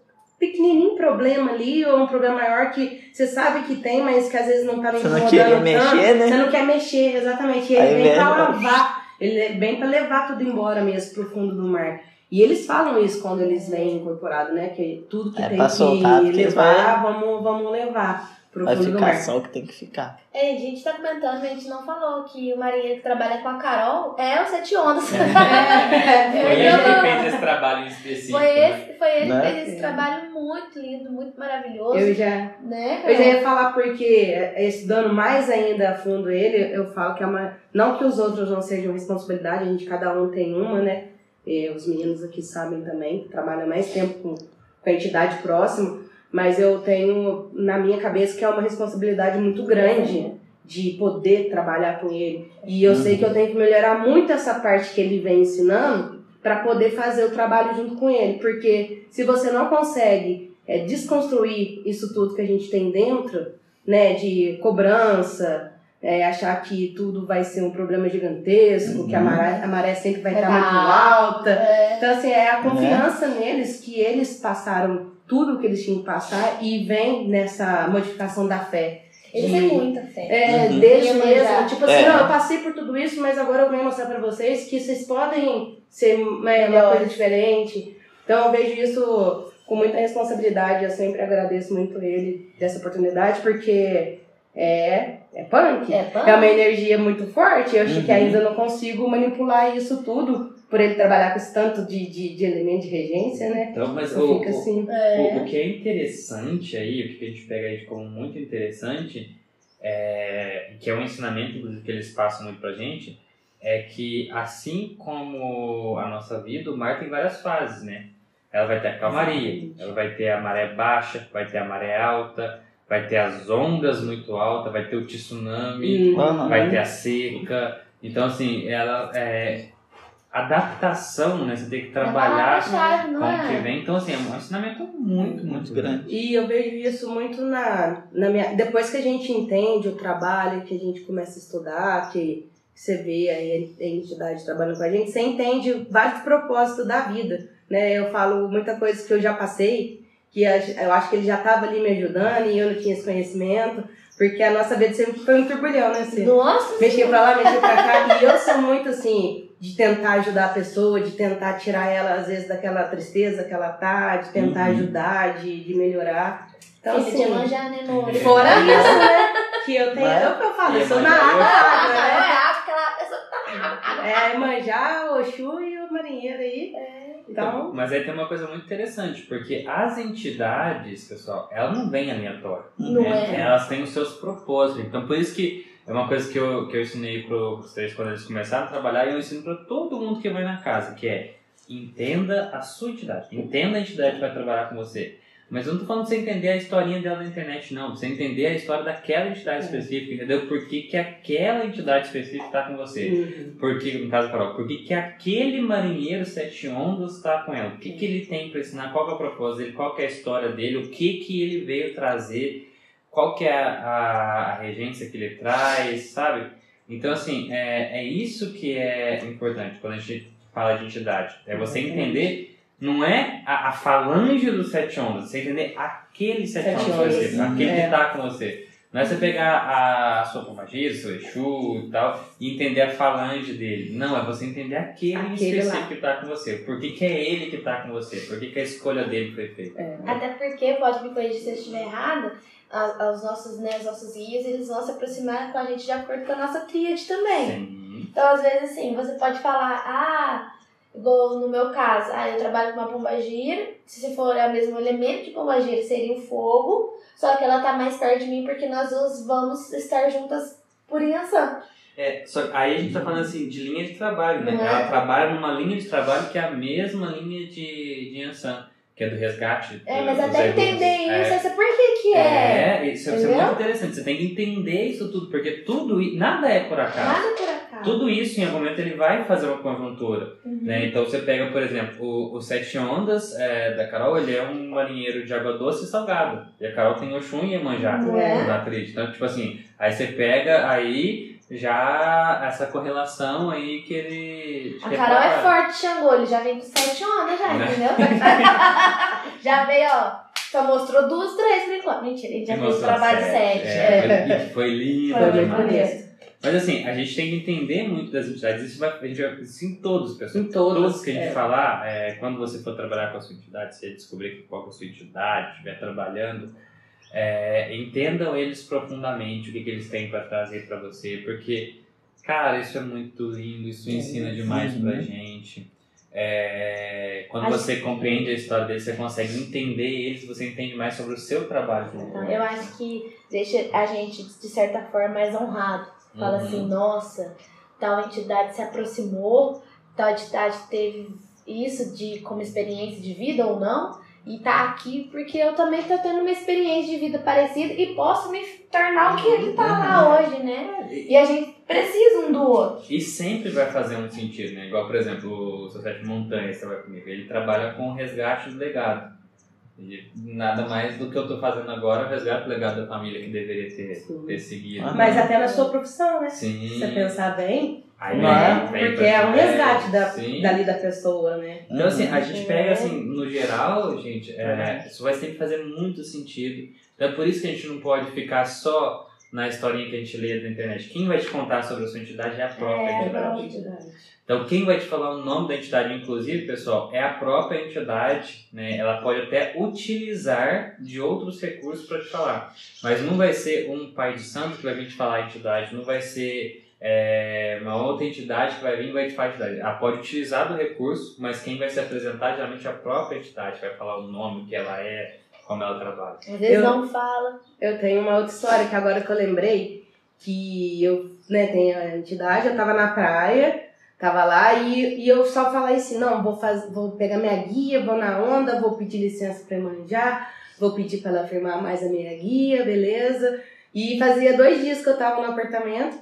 pequenininho problema ali, ou um problema maior que você sabe que tem, mas que às vezes não tava Você não incomodando queria tanto. mexer, né? Você não quer mexer, exatamente. E ele Aí vem vem pra lavar, ele vem pra levar tudo embora mesmo pro fundo do mar. E eles falam isso quando eles vêm incorporado, né? Que tudo que É, tem que soltar, levar, vamos, vamos levar pro Vai ficar mar. só o que tem que ficar. É, a gente tá comentando, mas a gente não falou que o marinheiro que trabalha com a Carol é o Sete Ondas. Foi ele que fez esse trabalho em específico. Foi, né? esse, foi ele que Né? fez esse trabalho muito lindo, muito maravilhoso. Eu já, né, eu já ia falar porque, estudando mais ainda a fundo ele, eu falo que é uma. Não que os outros não sejam responsabilidade, a gente cada um tem uma, né? E os meninos aqui sabem também, que trabalham mais tempo com, com a entidade próxima, mas eu tenho na minha cabeça que é uma responsabilidade muito grande de poder trabalhar com ele. E eu sei que eu tenho que melhorar muito essa parte que ele vem ensinando para poder fazer o trabalho junto com ele, porque se você não consegue é, desconstruir isso tudo que a gente tem dentro, né, de cobrança, é, achar que tudo vai ser um problema gigantesco, que a Uhum. maré, a maré sempre vai Vai estar tá muito alta. É, Então, assim, é a confiança neles que eles passaram tudo o que eles tinham que passar e vem nessa modificação da fé. ele tem muita fé. É, Uhum. deles Iemanjá. mesmo. Tipo assim, É. não, eu passei por tudo isso, mas agora eu venho mostrar pra vocês que vocês podem ser uma, uma coisa diferente. Então eu vejo isso com muita responsabilidade. Eu sempre agradeço muito ele dessa oportunidade, porque é, é punk. É, pã? É uma energia muito forte. Eu acho que Uhum. ainda não consigo manipular isso tudo por ele trabalhar com esse tanto de, de, de elemento de regência, né? Então, mas o, fico assim. o, o que é interessante aí, o que a gente pega aí como muito interessante, é, que é um ensinamento inclusive, que eles passam muito pra gente, é que assim como a nossa vida, o mar tem várias fases, né? ela vai ter a calmaria, ela vai ter a maré baixa, vai ter a maré alta, vai ter as ondas muito altas, vai ter o tsunami, Aham. vai ter a seca. Então, assim, ela é adaptação, né? Você tem que trabalhar É com o que é? vem. Então, assim, é um ensinamento muito, muito grande. E eu vejo isso muito na, na minha. Depois que a gente entende o trabalho, que a gente começa a estudar, que você vê aí a entidade trabalhando com a gente, você entende vários propósitos da vida. Né? Eu falo muita coisa que eu já passei, que eu acho que ele já estava ali me ajudando e eu não tinha esse conhecimento, porque a nossa vida sempre foi um turbulhão, né? Cê? Nossa, mexer pra lá, mexer pra cá. E eu sou muito assim, de tentar ajudar a pessoa, de tentar tirar ela, às vezes, daquela tristeza que ela tá, de tentar Uhum. ajudar, de, de melhorar. Então, filha de assim, manjar, né, amor? fora isso, né? Que eu tenho, Mas- é o que eu falo, eu sou na água, água, né? é tá. É manjar, o Oxu e o marinheiro aí. Então, Mas aí tem uma coisa muito interessante, porque as entidades, pessoal, elas não vêm aleatório. Não né? é. Elas têm os seus propósitos. Então, por isso que é uma coisa que eu, que eu ensinei para os três quando eles começaram a trabalhar, e eu ensino para todo mundo que vai na casa, que é entenda a sua entidade. Entenda a entidade que vai trabalhar com você. Mas eu não tô falando pra você entender a historinha dela na internet, não. Pra você entender a história daquela entidade É. específica, entendeu? Por que, que aquela entidade específica está com você. uhum. Porque, no caso da Carol, por que, que aquele marinheiro sete ondas está com ela? O que, que ele tem para ensinar? Qual que é o propósito dele? Qual que é a história dele? O que, que ele veio trazer? Qual que é a, a, a regência que ele traz, sabe? Então, assim, é, é isso que é importante quando a gente fala de entidade. É você entender, não é a, a falange dos sete ondas, você entender aquele sete, Sete ondas, ondas, específico, aquele é. que está com você. Não é você pegar a, a sua magia, seu Exu e tal, e entender a falange dele. Não, é você entender aquele, Aquele específico lá. que está com você. Por que, que é ele que está com você? Por que, que a escolha dele foi feita? É. Até porque, pode me corrigir se eu estiver errada, a- os nossos, né, os nossos guias, eles vão se aproximar com a gente de acordo com a nossa tríade também. Sim. Então, às vezes, assim, você pode falar, ah, igual no meu caso, ah, eu trabalho com uma pombagira, se for o mesmo elemento de pombagira, seria o fogo, só que ela tá mais perto de mim porque nós duas vamos estar juntas por Inhaçã. É, só, aí a gente tá falando assim de linha de trabalho, né? É? Ela trabalha numa linha de trabalho que é a mesma linha de, de Yansan, que é do resgate. É, do- mas até entender É. isso, essa por que que é? É, isso, isso é muito interessante. Você tem que entender isso tudo, porque tudo, nada é por acaso. Nada por acaso. Tudo isso, em algum momento, ele vai fazer uma conjuntura. Uhum. Né? Então você pega, por exemplo, o, o Sete Ondas é, da Carol, ele é um marinheiro de água doce e salgada. E a Carol tem Oxum e Iemanjá é? na trilha. Então, tipo assim, aí você pega aí já essa correlação aí que ele... A que Carol é forte, Xangô, ele já vem com sete ondas já, Né? entendeu? já veio, ó, só mostrou duas, três por enquanto. Mentira, ele já fez trabalho sete. sete. É, é. foi- foi lindo Foi muito demais. bonito. Mas assim, a gente tem que entender muito das entidades. Isso vai, a gente vai isso em todos, pessoal. Em todos, Todos que a gente é. falar, é, quando você for trabalhar com a sua entidade, você descobrir qual que é a sua entidade, estiver trabalhando, é, entendam eles profundamente o que, que eles têm para trazer para você, porque, cara, isso é muito lindo, isso ensina demais pra Uhum. gente. É, quando A você compreende a história deles, você consegue entender eles, você entende mais sobre o seu trabalho. Então, eu acho que deixa a gente, de certa forma, mais honrado. Fala Uhum. assim, nossa, tal entidade se aproximou, tal entidade teve isso de como experiência de vida ou não, e tá aqui porque eu também tô tendo uma experiência de vida parecida e posso me tornar o que ele tá lá hoje, né? E a gente precisa um do outro. E sempre vai fazer um sentido, né? Igual, por exemplo, o seu Sete Montanhas, você vai comigo. Ele trabalha com o resgate do legado. E nada mais do que eu tô fazendo agora, o resgate do legado da família que deveria ter, ter seguido. Mas até na sua profissão, né? Sim. Se você pensar bem, Aí vem- é? vem porque é um resgate da, Sim. dali da pessoa, né? Então, assim, a Uhum. gente É. pega, assim, no geral, gente, é, isso vai sempre fazer muito sentido. Então, é por isso que a gente não pode ficar só na historinha que a gente lê na internet. Quem vai te contar sobre a sua entidade é a própria É, entidade. Então, quem vai te falar o nome da entidade, inclusive, pessoal, é a própria entidade, né? Ela pode até utilizar de outros recursos para te falar. Mas não vai ser um pai de santo que vai vir te falar a entidade, não vai ser é, uma outra entidade que vai vir e vai te entidade. Ela pode utilizar do recurso, mas quem vai se apresentar geralmente é a própria entidade, vai falar o nome, o que ela é, como ela trabalha. Às vezes Eu- não fala. Eu tenho uma outra história que agora que eu lembrei, que eu né, tenho a entidade, eu tava na praia, Tava lá e, e eu só falei assim, não, vou, faz, vou pegar minha guia, vou na onda, vou pedir licença pra manjar, vou pedir pra ela firmar mais a minha guia, beleza. E fazia dois dias que eu tava no apartamento,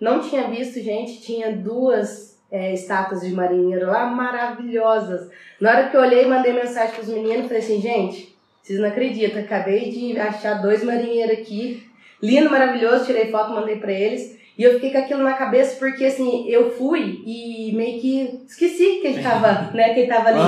não tinha visto, gente, tinha duas é, estátuas de marinheiro lá maravilhosas. Na hora que eu olhei, mandei mensagem pros meninos, falei assim, gente, vocês não acreditam, acabei de achar dois marinheiros aqui, lindo, maravilhoso, tirei foto, mandei pra eles. E eu fiquei com aquilo na cabeça porque, assim, eu fui e meio que esqueci que ele tava, né, que ele tava ali.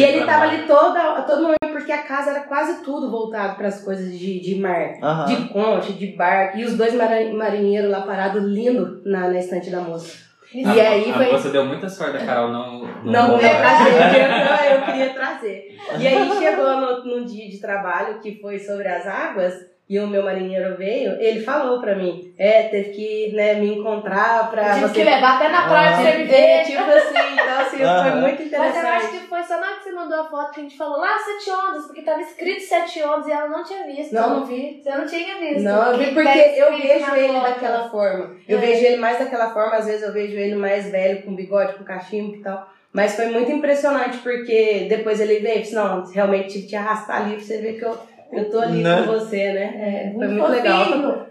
E ele tava ali toda, todo momento, porque a casa era quase tudo voltado para as coisas de, de mar. Aham. De concha, de barco. E os dois marinheiros lá parados, lindo, na, na estante da moça. E A- aí a- foi... Você deu muita sorte da Carol não. Não, não não- trazer, eu, eu queria trazer. E aí chegou no, num dia de trabalho que foi sobre as águas, e o meu marinheiro veio, ele falou pra mim, é, teve que né, me encontrar pra Tive você... que levar até na praia pra você me É, ver. tipo assim, então assim, foi muito Mas eu acho interessante. que foi só na hora que você mandou a foto que a gente falou lá sete ondas, porque tava escrito sete ondas e ela não tinha visto. Não, não vi. Você não tinha visto. Não, eu vi Que porque eu vejo ele foto. daquela forma. Eu É. vejo ele mais daquela forma, às vezes eu vejo ele mais velho, com bigode, com cachimbo e tal. Mas foi muito impressionante, porque depois ele veio e disse, não, realmente tive que te arrastar ali pra você ver que eu, eu tô ali Né? com você, né? É, foi muito fofinho. legal.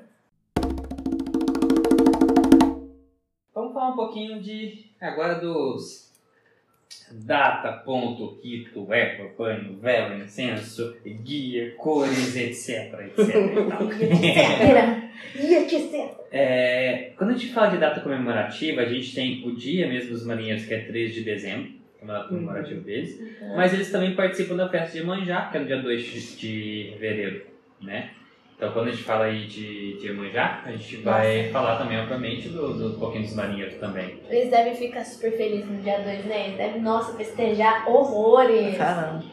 Vamos falar um pouquinho de agora dos data, ponto, rito, época, banho, vela, incenso, guia, cores, etc, etc e ser. É, quando a gente fala de data comemorativa, a gente tem o dia mesmo dos marinheiros, que é 3 de dezembro, data comemorativa deles, mas eles também participam da festa de Manjá, que é no dia 2 de, fevereiro, né? Então, quando a gente fala aí de, de Iemanjá, a gente vai falar também, obviamente, do, do pouquinho dos marinheiros também. Eles devem ficar super felizes no dia 2, né? Eles devem, nossa, festejar horrores. Caramba.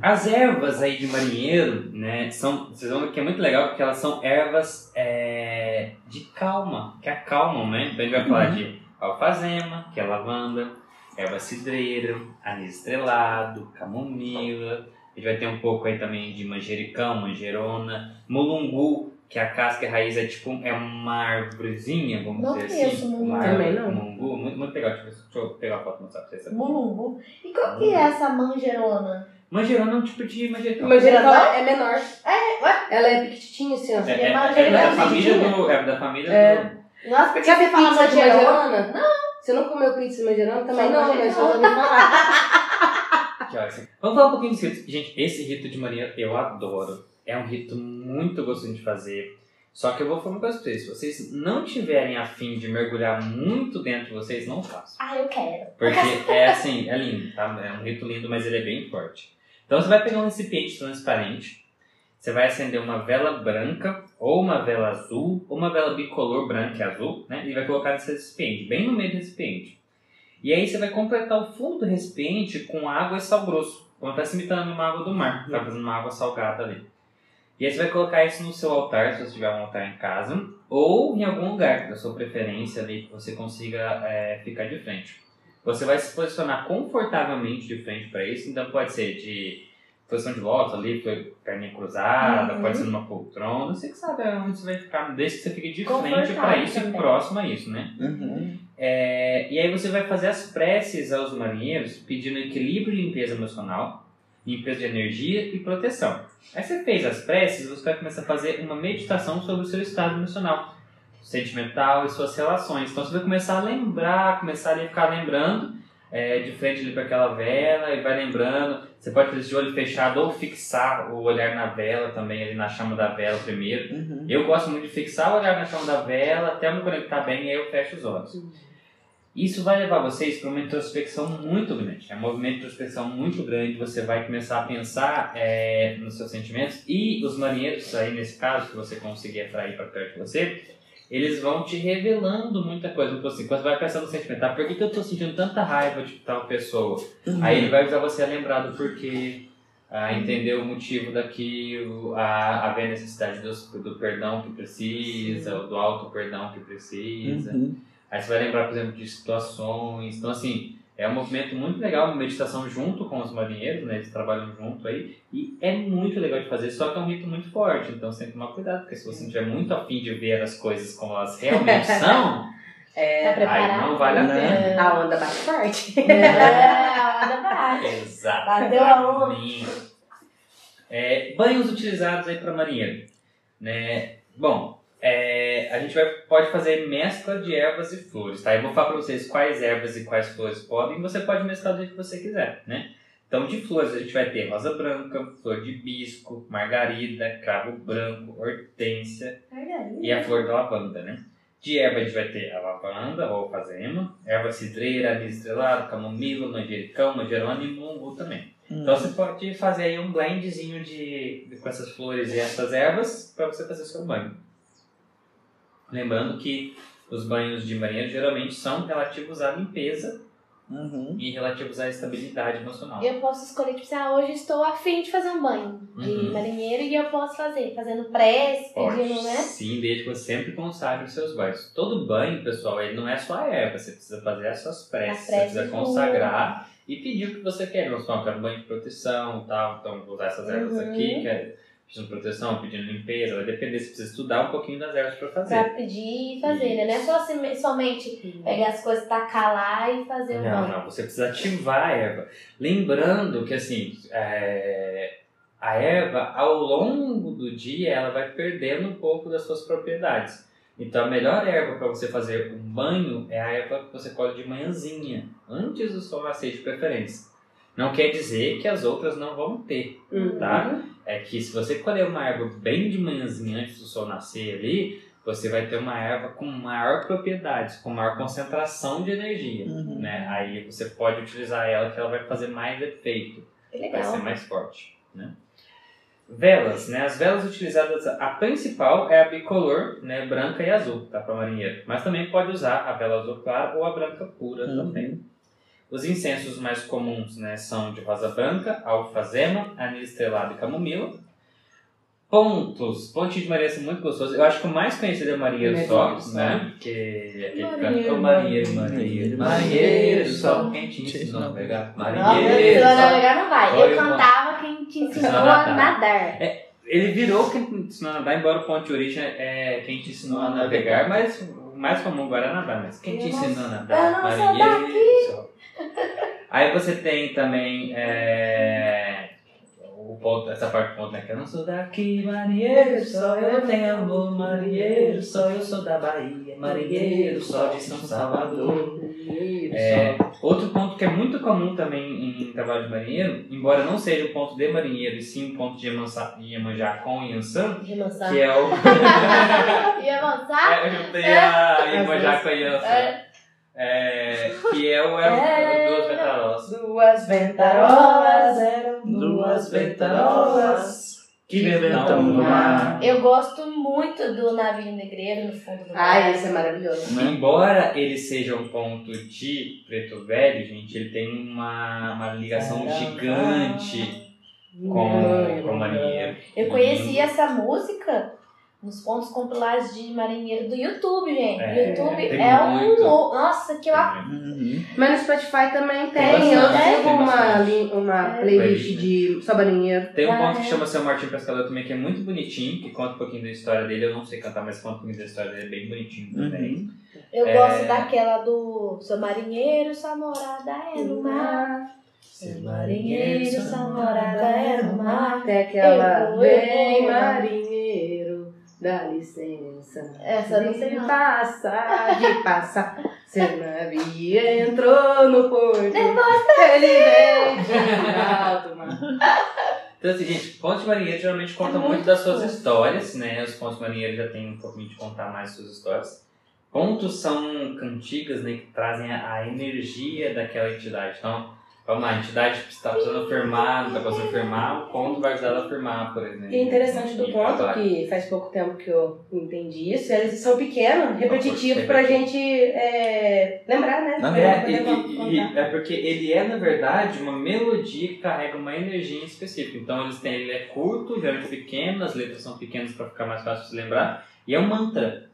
As ervas aí de marinheiro, né, são, vocês vão ver que é muito legal porque elas são ervas é, de calma, que acalmam, né? Então a gente vai falar de alfazema, que é lavanda, erva cidreira, anis estrelado, camomila, a gente vai ter um pouco aí também de manjericão, manjerona, mulungu, que a casca e a raiz é tipo, é uma árvorezinha, vamos Não dizer conheço assim. mulungu. Uma árvore, Também não. Mulungu, muito, muito legal, deixa eu, deixa eu pegar a foto e mostrar pra vocês. Mulungu. E qual que é essa manjerona? Manjerona é um tipo de manjericão. Manjericão é menor. É, ué? Ela é pequitinha assim, ó. É, é, É é, da família do. É da família É. do. Nossa, porque Sabe você fala manjerona? Não. Você não comeu pizza de manjerona? Também Só não, mas manjerona. eu já ouvi falar. Aqui, ó, esse- Vamos falar um pouquinho desse rito. Gente, esse rito de marinheiro eu adoro. É um rito muito gostoso de fazer. Só que eu vou falar uma coisa pra vocês. Se vocês não tiverem a fim de mergulhar muito dentro de vocês, não façam. Ah, eu quero. Porque é assim, é lindo, tá? É um rito lindo, mas ele é bem forte. Então você vai pegar um recipiente transparente, você vai acender uma vela branca, ou uma vela azul, ou uma vela bicolor branca e azul, né? E vai colocar nesse recipiente, bem no meio do recipiente. E aí você vai completar o fundo do recipiente com água e sal grosso, como está se imitando uma água do mar, tá fazendo uma água salgada ali. E aí você vai colocar isso no seu altar, se você tiver um altar em casa, ou em algum lugar da sua preferência ali que você consiga é, ficar de frente. Você vai se posicionar confortavelmente de frente para isso, então pode ser de posição de lótus ali, foi perninha cruzada, Uhum. pode ser numa poltrona, você que sabe onde você vai ficar, desde que você fique de frente para isso e também. próximo a isso, né? Uhum. É, e aí você vai fazer as preces aos marinheiros pedindo equilíbrio e limpeza emocional, limpeza de energia e proteção. Aí você fez as preces, você vai começar a fazer uma meditação sobre o seu estado emocional, sentimental e suas relações. Então você vai começar a lembrar, começar a ficar lembrando é, de frente ali para aquela vela e vai lembrando. Você pode fazer de olho fechado ou fixar o olhar na vela também, ali na chama da vela primeiro. Uhum. Eu gosto muito de fixar o olhar na chama da vela até eu me conectar bem e aí eu fecho os olhos. Isso vai levar vocês para uma introspecção muito grande. É um movimento de introspecção muito grande. Você vai começar a pensar é, nos seus sentimentos e os marinheiros, aí nesse caso, que você conseguir atrair para perto de você, eles vão te revelando muita coisa. Tipo assim, quando você vai pensando no sentimento, ah, por que, que eu estou sentindo tanta raiva de tal pessoa? Uhum. Aí ele vai ajudar você a lembrar do porquê, a entender o motivo daquilo, a, a ver a necessidade do, do perdão que precisa, do auto perdão que precisa. Uhum. Aí você vai lembrar, por exemplo, de situações. Então, assim, é um movimento muito legal, uma meditação junto com os marinheiros, né? Eles trabalham junto aí. E é muito legal de fazer, só que é um rito muito forte. Então você tem que tomar cuidado, porque se você não tiver muito afim de ver as coisas como elas realmente são, É, Tá Aí não vale a Né? pena. a onda bate forte. É, a onda vai. Exatamente. Bateu a onda. É, banhos utilizados aí para marinheiro. Né? Bom, é, a gente vai, pode fazer mescla de ervas e flores, tá? Eu vou falar para vocês quais ervas e quais flores podem, e você pode mesclar do jeito que você quiser, né? Então, de flores, a gente vai ter rosa branca, flor de hibisco, margarida, cravo branco, hortênsia e a flor da lavanda, né? De erva, a gente vai ter a lavanda ou alfazema, erva cidreira, anis estrelado, camomila, manjericão, manjerona e mungo também. Então você pode fazer aí um blendzinho de, de- com essas flores e essas ervas para você fazer seu banho. Lembrando que os banhos de marinheiro geralmente são relativos à limpeza Uhum. e relativos à estabilidade emocional. Eu posso escolher, tipo assim, ah, hoje estou afim de fazer um banho de Uhum. marinheiro e eu posso fazer, fazendo Pode, pedindo, né? sim, desde que você sempre consagre os seus banhos. Todo banho, pessoal, ele não é só a erva, você precisa fazer as suas preces, você precisa consagrar e pedir o que você quer. Vamos falar, eu quero um banho de proteção tal, então vou usar essas ervas Uhum. aqui, quero pedindo proteção, pedindo limpeza, vai depender, você precisa estudar um pouquinho das ervas para fazer. Pra pedir e fazer, né? Não é só assim, somente pegar as coisas, tacar lá e fazer o Não, banho. não, você precisa ativar a erva. Lembrando que assim, é, a erva, ao longo do dia, ela vai perdendo um pouco das suas propriedades. Então a melhor erva para você fazer um banho é a erva que você colhe de manhãzinha, antes do sol nascer de preferência. Não quer dizer que as outras não vão ter, Uhum. tá? É que se você colher uma erva bem de manhãzinha antes do sol nascer ali, você vai ter uma erva com maior propriedade, com maior concentração de energia Uhum. né? Aí você pode utilizar ela que ela vai fazer mais efeito, Que vai legal. ser mais forte, né? Velas, né? As velas utilizadas, a principal é a bicolor, né? Branca e azul, tá? Para marinheiro. Mas também pode usar a vela azul clara ou a branca pura Uhum. também. Os incensos mais comuns, né? São de rosa branca, alfazema, anis estrelado e camomila. Pontos. Pontinho de Maria são muito gostosos. Eu acho que o mais conhecido é Meu Só, Deus, né? Que aquele Marinheiro, canto. Marinheiro, Marinheiro, Marinheiro, só Só quem te ensinou a não pegar. Não, Marinheiro, eu só. navegar não vai. Eu cantava quem te ensinou a nadar. nadar. Ele virou quem te ensinou a nadar, embora o ponto de origem é quem te ensinou a navegar, mas o mais comum agora é nadar. Mas quem te não- ensinou a nadar? não sou Marinheiro, só. Aí você tem também é, o ponto, essa parte do ponto, né? Que eu não sou daqui, marinheiro, só eu tenho amor, marinheiro, só eu sou da Bahia, marinheiro, só de São Salvador. É, outro ponto que é muito comum também em trabalho de marinheiro, embora não seja o ponto de marinheiro, e sim o ponto de Iemanjá com lançar. que é o. Avançar? É, eu juntei a Iemanjá com a Yansan. É. É, que é o Eram É. Duas Ventarolas. Duas ventarolas eram Duas ventarolas Que ventam no mar. Eu gosto muito do navio negreiro no fundo do mar. Ah, esse é maravilhoso. Né? Embora ele seja um ponto de Preto Velho, gente, ele tem uma, uma ligação gigante com, com o marinheiro. Eu conheci essa música nos pontos compilados de marinheiro do YouTube, gente. É, YouTube tem é um. Nossa, que eu Uhum. Mas no Spotify também tem. Tem eu tem uma, li- uma É. playlist de só marinheiro. Tem um Ah, ponto que é. chama Seu Martim Pescador também, que é muito bonitinho, que conta um pouquinho da história dele. Eu não sei cantar, mas conta um pouquinho da história dele, é bem bonitinho também. Uhum. Eu É. gosto daquela do Sou marinheiro, sua morada é no mar. Seu marinheiro, sua morada é no mar. Até aquela Eu vem marinheiro, dá licença. Essa não sei não. passar, de passar. Seu navio entrou no porto. Ele vem de alto mar. Então, assim, gente, pontos de marinheiro geralmente contam É muito, muito das suas fofo. histórias, né? Os pontos de marinheiro já têm um pouquinho de contar mais suas histórias. Pontos são cantigas, né? Que trazem a, a energia daquela entidade. Então, vamos lá, a entidade está precisando firmar, não está conseguindo firmar, o ponto vai ajudar ela a firmar, por exemplo. E é interessante do ponto, que faz pouco tempo que eu entendi isso, eles são pequenos, repetitivos, Repetitivo. pra gente é, lembrar, né? Pra É, e- e- e- é porque ele é, na verdade, uma melodia que carrega uma energia específica. Então eles têm, ele é curto, geralmente pequeno, as letras são pequenas para ficar mais fácil de se lembrar. E é um mantra.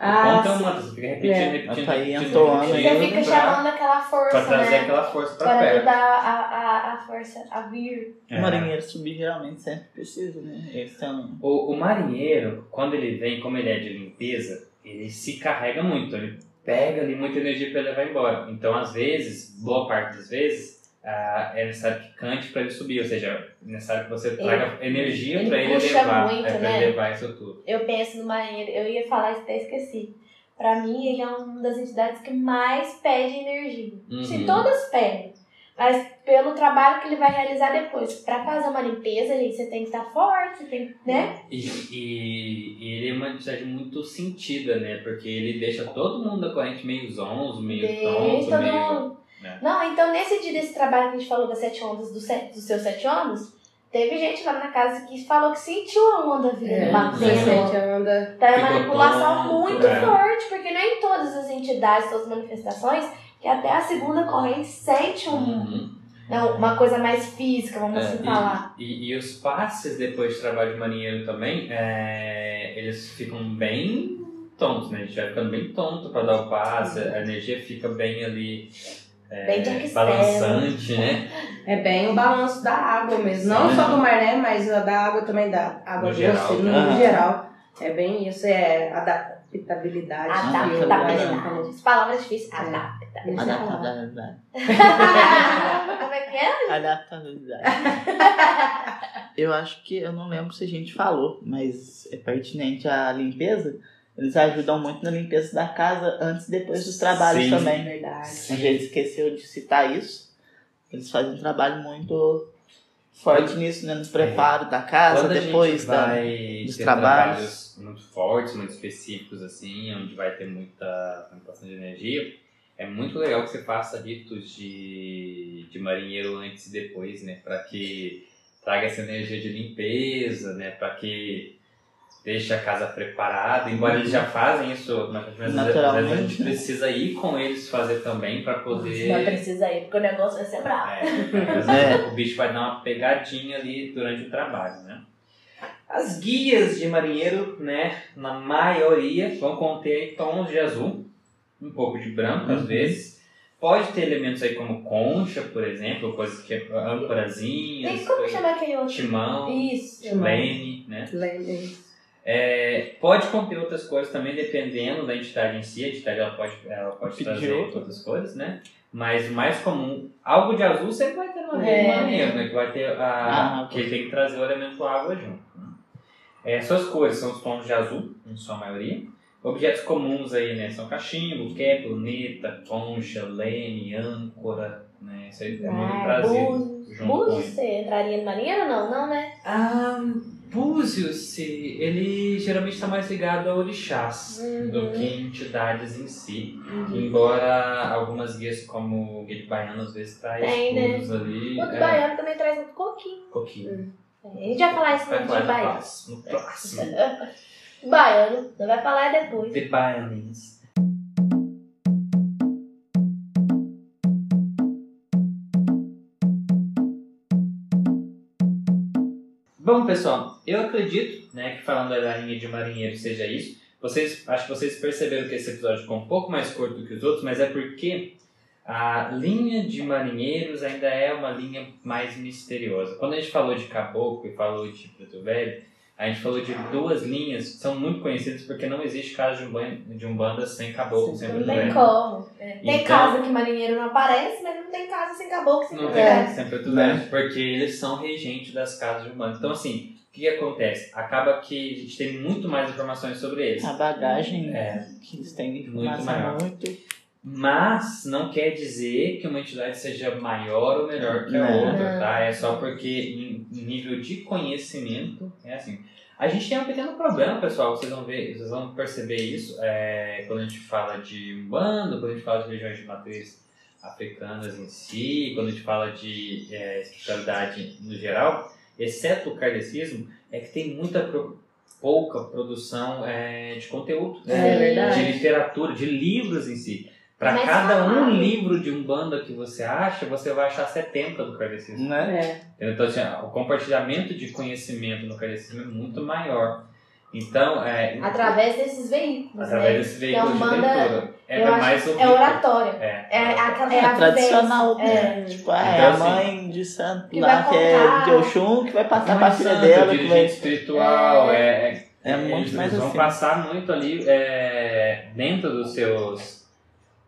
O Ah, ponto é um sim. mantra, você fica repetindo, É. repetindo, Tá aí repetindo, entoando, Você repetindo fica pra- chamando aquela força, pra trazer né? aquela força pra Para perto. ajudar a, a, a força a vir. O É. marinheiro subir geralmente sempre precisa, né? Eles O, o marinheiro, quando ele vem, como ele é de limpeza, ele se carrega muito. Ele pega ali muita energia para ele levar embora. Então, às vezes, boa parte das vezes, ah, é necessário que cante para ele subir, ou seja, é necessário que você traga energia ele para ele puxa levar, muito, é, pra né? ele levar isso tudo. Eu penso marinheiro, eu ia falar isso até esqueci. Pra mim, ele é uma das entidades que mais pede energia. Se Uhum. todas pedem, mas pelo trabalho que ele vai realizar depois. Pra fazer uma limpeza, gente, você tem que estar forte, você tem né? E, e- e ele é uma entidade muito sentida, né? Porque ele deixa todo mundo da corrente meio zonzo, meio tonto, meio... né? Não, então nesse dia desse trabalho que a gente falou das sete ondas, do dos seus sete ondas, teve gente lá na casa que falou que sentiu a onda vindo, É, batendo. você sente a onda. Então é Ficou manipulação muito é. forte, porque nem todas as entidades, todas as manifestações, que até a segunda corrente sente um, Uhum. não, uma coisa mais física, vamos É, assim falar. E, e os passes depois de trabalho de marinheiro também, é, eles ficam bem tontos, né? A gente vai ficando bem tonto para dar o passe, a energia fica bem ali é, balançante, né? É bem o balanço da água mesmo. Não Sim. só do mar, né? Mas a da água também, da água No doce, geral. no Aham. geral. É bem isso, é adaptabilidade. Adaptabilidade. As palavras difíceis. É. Adaptabilidade. Adaptabilidade. Como é que é? Adaptabilidade. Eu acho que, eu não lembro se a gente falou, mas é pertinente a limpeza. Eles ajudam muito na limpeza da casa antes e depois dos trabalhos Sim. também. Verdade. A gente esqueceu de citar isso. Eles fazem um trabalho muito forte nisso, né? No preparo da casa, Quando depois da. dos trabalhos. trabalhos muito fortes, muito específicos, assim, onde vai ter muita manipulação de energia, é muito legal que você faça ritos de, de marinheiro antes e depois, né? Para que traga essa energia de limpeza, né? Para que deixe a casa preparada. Embora eles já fazem isso mas às vezes- às vezes a Naturalmente, gente precisa ir com eles fazer também para poder. Não precisa ir, porque o negócio vai ser bravo. É, às vezes o bicho vai dar uma pegadinha ali durante o trabalho, né? As guias de marinheiro, né, na maioria, vão conter tons de azul, um pouco de branco às Uhum. vezes. Pode ter elementos aí como concha, por exemplo, coisas que é âmporazinhas, Tem como chamar aquele outro? timão, Isso. leme, né? Lembrem. É, pode conter outras coisas também, dependendo da entidade em si. A entidade ela pode, ela pode Pedir trazer outra. outras coisas, né? Mas o mais comum, algo de azul sempre vai ter uma É. marinheiro, né? Que vai ter a. Ah, que ele tem que trazer o elemento água junto. né? É, suas cores são os tons de azul, em sua maioria. Objetos comuns aí, né? São cachimbo, quer, luneta, concha, leme, âncora, né? Isso aí é muito Ah, trazido. búzios. você entraria no marinheiro ou não? Não, né? Ah, Búzios, se- ele geralmente está mais ligado a orixás do Uhum. que entidades em si. Embora algumas guias, como o guia de baiano, às vezes traz Tem, né? ali. O do é, baiano também traz muito coquinho. Coquinho. É, A gente vai falar isso Vai no falar de no baiano. No próximo. Baiano, você vai falar depois. The Baianese. Bom, pessoal, eu acredito né, que falando da linha de marinheiro seja isso. Vocês, acho que vocês perceberam que esse episódio ficou um pouco mais curto que os outros, mas é porque a linha de marinheiros ainda é uma linha mais misteriosa. Quando a gente falou de caboclo e falou de preto velho, a gente falou de duas linhas que são muito conhecidas porque não existe caso de umbanda, de umbanda sem caboclo, sem Não preto tem como. É. Tem Então- casa que marinheiro não aparece, mas não tem casa sem caboclo sem Não caboclo. tem sempre preto velho, porque eles são regentes das casas de umbanda. Então, assim, o que, que acontece? Acaba que a gente tem muito mais informações sobre eles. A bagagem É. que eles têm de Muito maior. muito. Mas não quer dizer que uma entidade seja maior ou melhor que a Não. outra, tá? É só porque em nível de conhecimento é assim. A gente tem um pequeno problema, pessoal, vocês vão ver, vocês vão perceber isso é, quando a gente fala de Umbanda, quando a gente fala de regiões de matriz africanas em si, quando a gente fala de é, espiritualidade no geral, exceto o kardecismo, é que tem muita pro- pouca produção é, de conteúdo, É verdade. de literatura, de livros em si. Para cada um livro de Umbanda que você acha, você vai achar 70 do kardecismo. Né? É. Então, assim, o compartilhamento de conhecimento no kardecismo é muito maior. Então, é, Através desses veículos, através né? desse veículo Que de a Umbanda, leitura. É, acho mais que o é oratório. É, É, aquela, é É a tradicional, vivência. né? Tipo, é Então, a assim, mãe de santo que lá, que é de Oxum, que vai passar Mãe filha Santa, dela, que dirigente vai... espiritual, é, É muito eles mais vão assim. passar muito ali é, dentro dos seus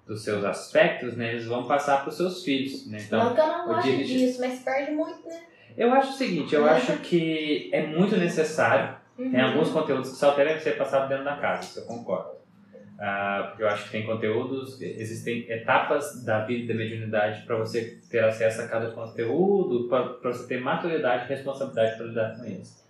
dos seus aspectos, né, eles vão passar para os seus filhos, né? Então, não que eu não gosto disso, mas perde muito, né? eu acho o seguinte, eu acho que é muito necessário tem Uhum. alguns conteúdos que só devem ser passados dentro da casa, isso eu concordo. Ah, porque eu acho que tem conteúdos, existem etapas da vida da mediunidade para você ter acesso a cada conteúdo, para você ter maturidade e responsabilidade para lidar com eles.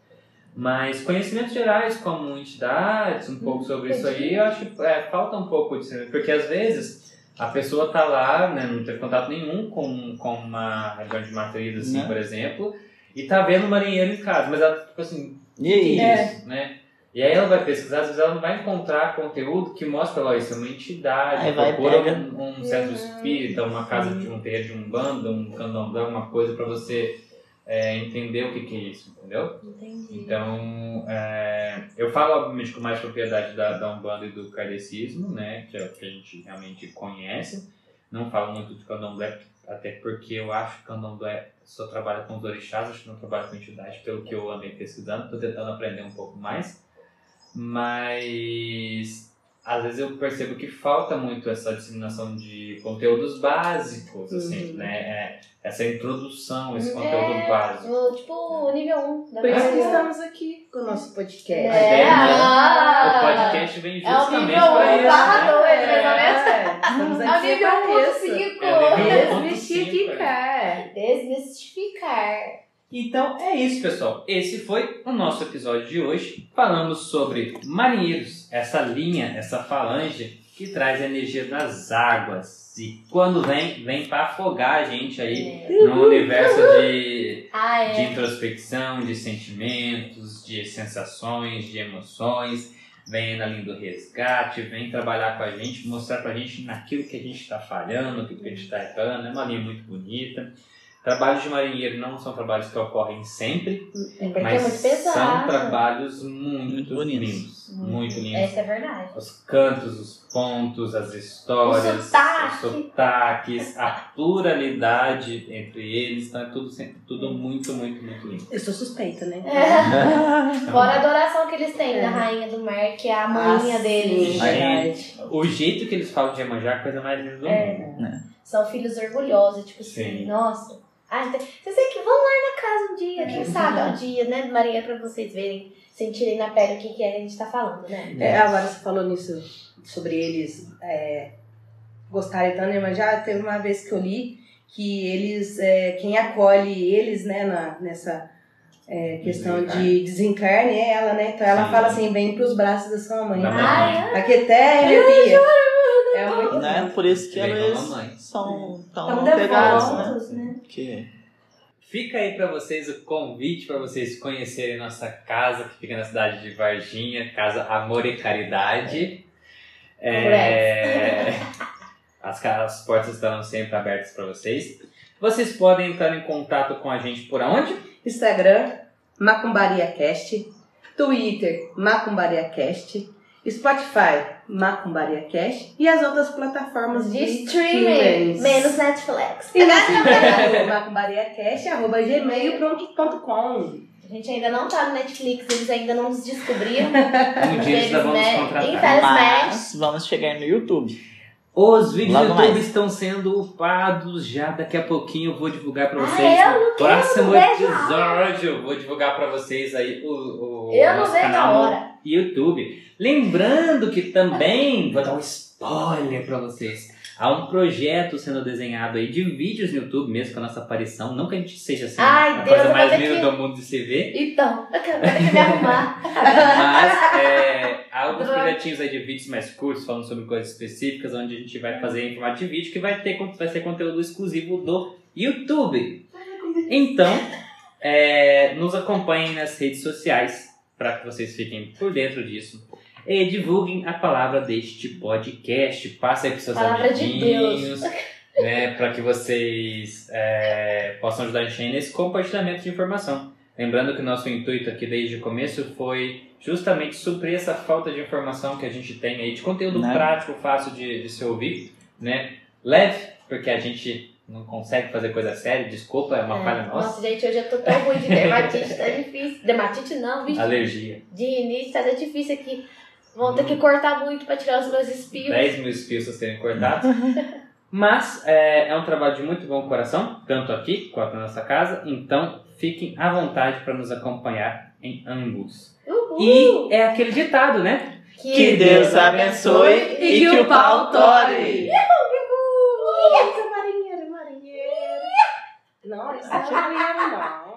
Mas conhecimentos gerais, como entidades, um pouco sobre isso aí, eu acho que é, falta um pouco de porque às vezes a pessoa tá lá, né, não teve contato nenhum com, com uma região de matriz, assim, Né? por exemplo, e tá vendo um marinheiro em casa, mas ela, tipo assim, E aí? É. isso, né? E aí ela vai pesquisar, às vezes ela não vai encontrar conteúdo que mostra ó, isso é uma entidade, Aí procura um, um centro espírita, uma casa de um terreiro de um bando, um candomblé, alguma coisa pra você é, entender o que, que é isso, entendeu? Entendi. Então, é, eu falo obviamente com mais propriedade da, da Umbanda e do kardecismo, né, que é o que a gente realmente conhece. Não falo muito do candomblé, até porque eu acho que o candomblé só trabalha com os orixás, acho que não trabalha com entidade, pelo que eu andei pesquisando. Estou tentando aprender um pouco mais. Mas às vezes eu percebo que falta muito essa disseminação de conteúdos básicos, assim, Uhum. né? É, essa introdução, esse conteúdo É, básico. o- tipo, nível 1 da Por isso que Bíblia. estamos aqui com o nosso podcast. É, né? ah, O podcast vem É justamente para um isso. barra né? ou menos. É, estamos É o aqui nível para isso. 1.5. É o nível um. Desmistificar. Desmistificar. Então é isso, pessoal. Esse foi o nosso episódio de hoje. Falamos sobre marinheiros, essa linha, essa falange que traz a energia das águas. E quando vem, vem para afogar a gente aí É. no universo de, Ah, de é. introspecção, de sentimentos, de sensações, de emoções. Vem na linha do resgate, vem trabalhar com a gente, mostrar pra gente naquilo que a gente está falhando, aquilo que a gente está errando. É uma linha muito bonita. Trabalhos de marinheiro não são trabalhos que ocorrem sempre, É porque é mas muito pesado. são trabalhos muito, Muito bonitos. lindos. Muito lindos. Essa é verdade. Os cantos, os pontos, as histórias, sotaque. os sotaques, a pluralidade entre eles. Então é tudo, sempre, tudo muito, muito, muito lindo. Eu sou suspeita, né? É. Fora a adoração que eles têm É. da Rainha do Mar, que é a maninha Ah, deles. Gente, verdade. o jeito que eles falam de Iemanjá é a coisa mais linda do É. mundo. São filhos orgulhosos, tipo assim, Sim. nossa. Ah, então, vocês têm que vão lá na casa um dia, quem Uhum. sabe é um dia, né, Maria, pra vocês verem, sentirem na pele o que, que é que a gente tá falando, né? É, agora você falou nisso, sobre eles é, gostarem tanto, né? mas já teve uma vez que eu li que eles, é, quem acolhe eles, né, na, nessa é, questão Desencarne. de desencarne é ela, né? Então ela Sim. fala assim, vem pros braços da sua mãe. Ah, mamãe. Aqui até arrepia. É muito Né? Por isso que mamãe. são tão Tão né? né? Que Fica aí pra vocês o convite para vocês conhecerem nossa casa, que fica na cidade de Varginha, Casa Amor e Caridade. É, as, ca- as portas estarão sempre abertas para vocês. Vocês podem entrar em contato com a gente por onde? Instagram, MacumbariaCast, Twitter, MacumbariaCast, Spotify, MacumbariaCast e as outras plataformas De de, streaming, menos Netflix. E macumbariacast.gmail.com A gente ainda não tá no Netflix, eles ainda não nos descobriram. Um dia eles vamos né? contratar. Infelizmente. Mas vamos chegar no YouTube. Os vídeos Logo do YouTube mais. estão sendo upados já. Daqui a pouquinho eu vou divulgar para Ah, vocês. eu no próximo vejo. episódio eu vou divulgar para vocês aí o, o Eu não nosso vejo a canal hora. no YouTube. Lembrando que também vou dar um spoiler para vocês. Há um projeto sendo desenhado aí de vídeos no YouTube, mesmo com a nossa aparição. Não que a gente seja assim, Ai, a Deus, coisa mais linda que- do mundo de se ver. Então, eu quero me arrumar. Mas é, há alguns projetinhos aí de vídeos mais curtos, falando sobre coisas específicas, onde a gente vai fazer em formato de vídeo, que vai, ter, vai ser conteúdo exclusivo do YouTube. Então, é, nos acompanhem nas redes sociais, para que vocês fiquem por dentro disso. E divulguem a palavra deste podcast. Passem aí para seus Palavra de amiguinhos. Né, para que vocês é, possam ajudar a gente aí nesse compartilhamento de informação. Lembrando que o nosso intuito aqui desde o começo foi justamente suprir essa falta de informação que a gente tem aí, de conteúdo Né? prático, fácil de, de se ouvir, né? Leve, porque a gente não consegue fazer coisa séria, desculpa, é uma É. falha nossa. Nossa, gente, hoje eu tô tão ruim de dermatite, tá difícil. Dermatite não, bicho. Alergia. De início, tá difícil aqui. Vão ter que cortar muito pra tirar os meus espios. 10 mil espios a serem cortados. Mas é, é um trabalho de muito bom coração, tanto aqui quanto na nossa casa. Então fiquem à vontade para nos acompanhar em ambos. Uhul. E é aquele ditado, né? Que Deus abençoe e que o pau tore. Uhul. Marinheiro, marinheiro. Não, isso não é marinheiro, não.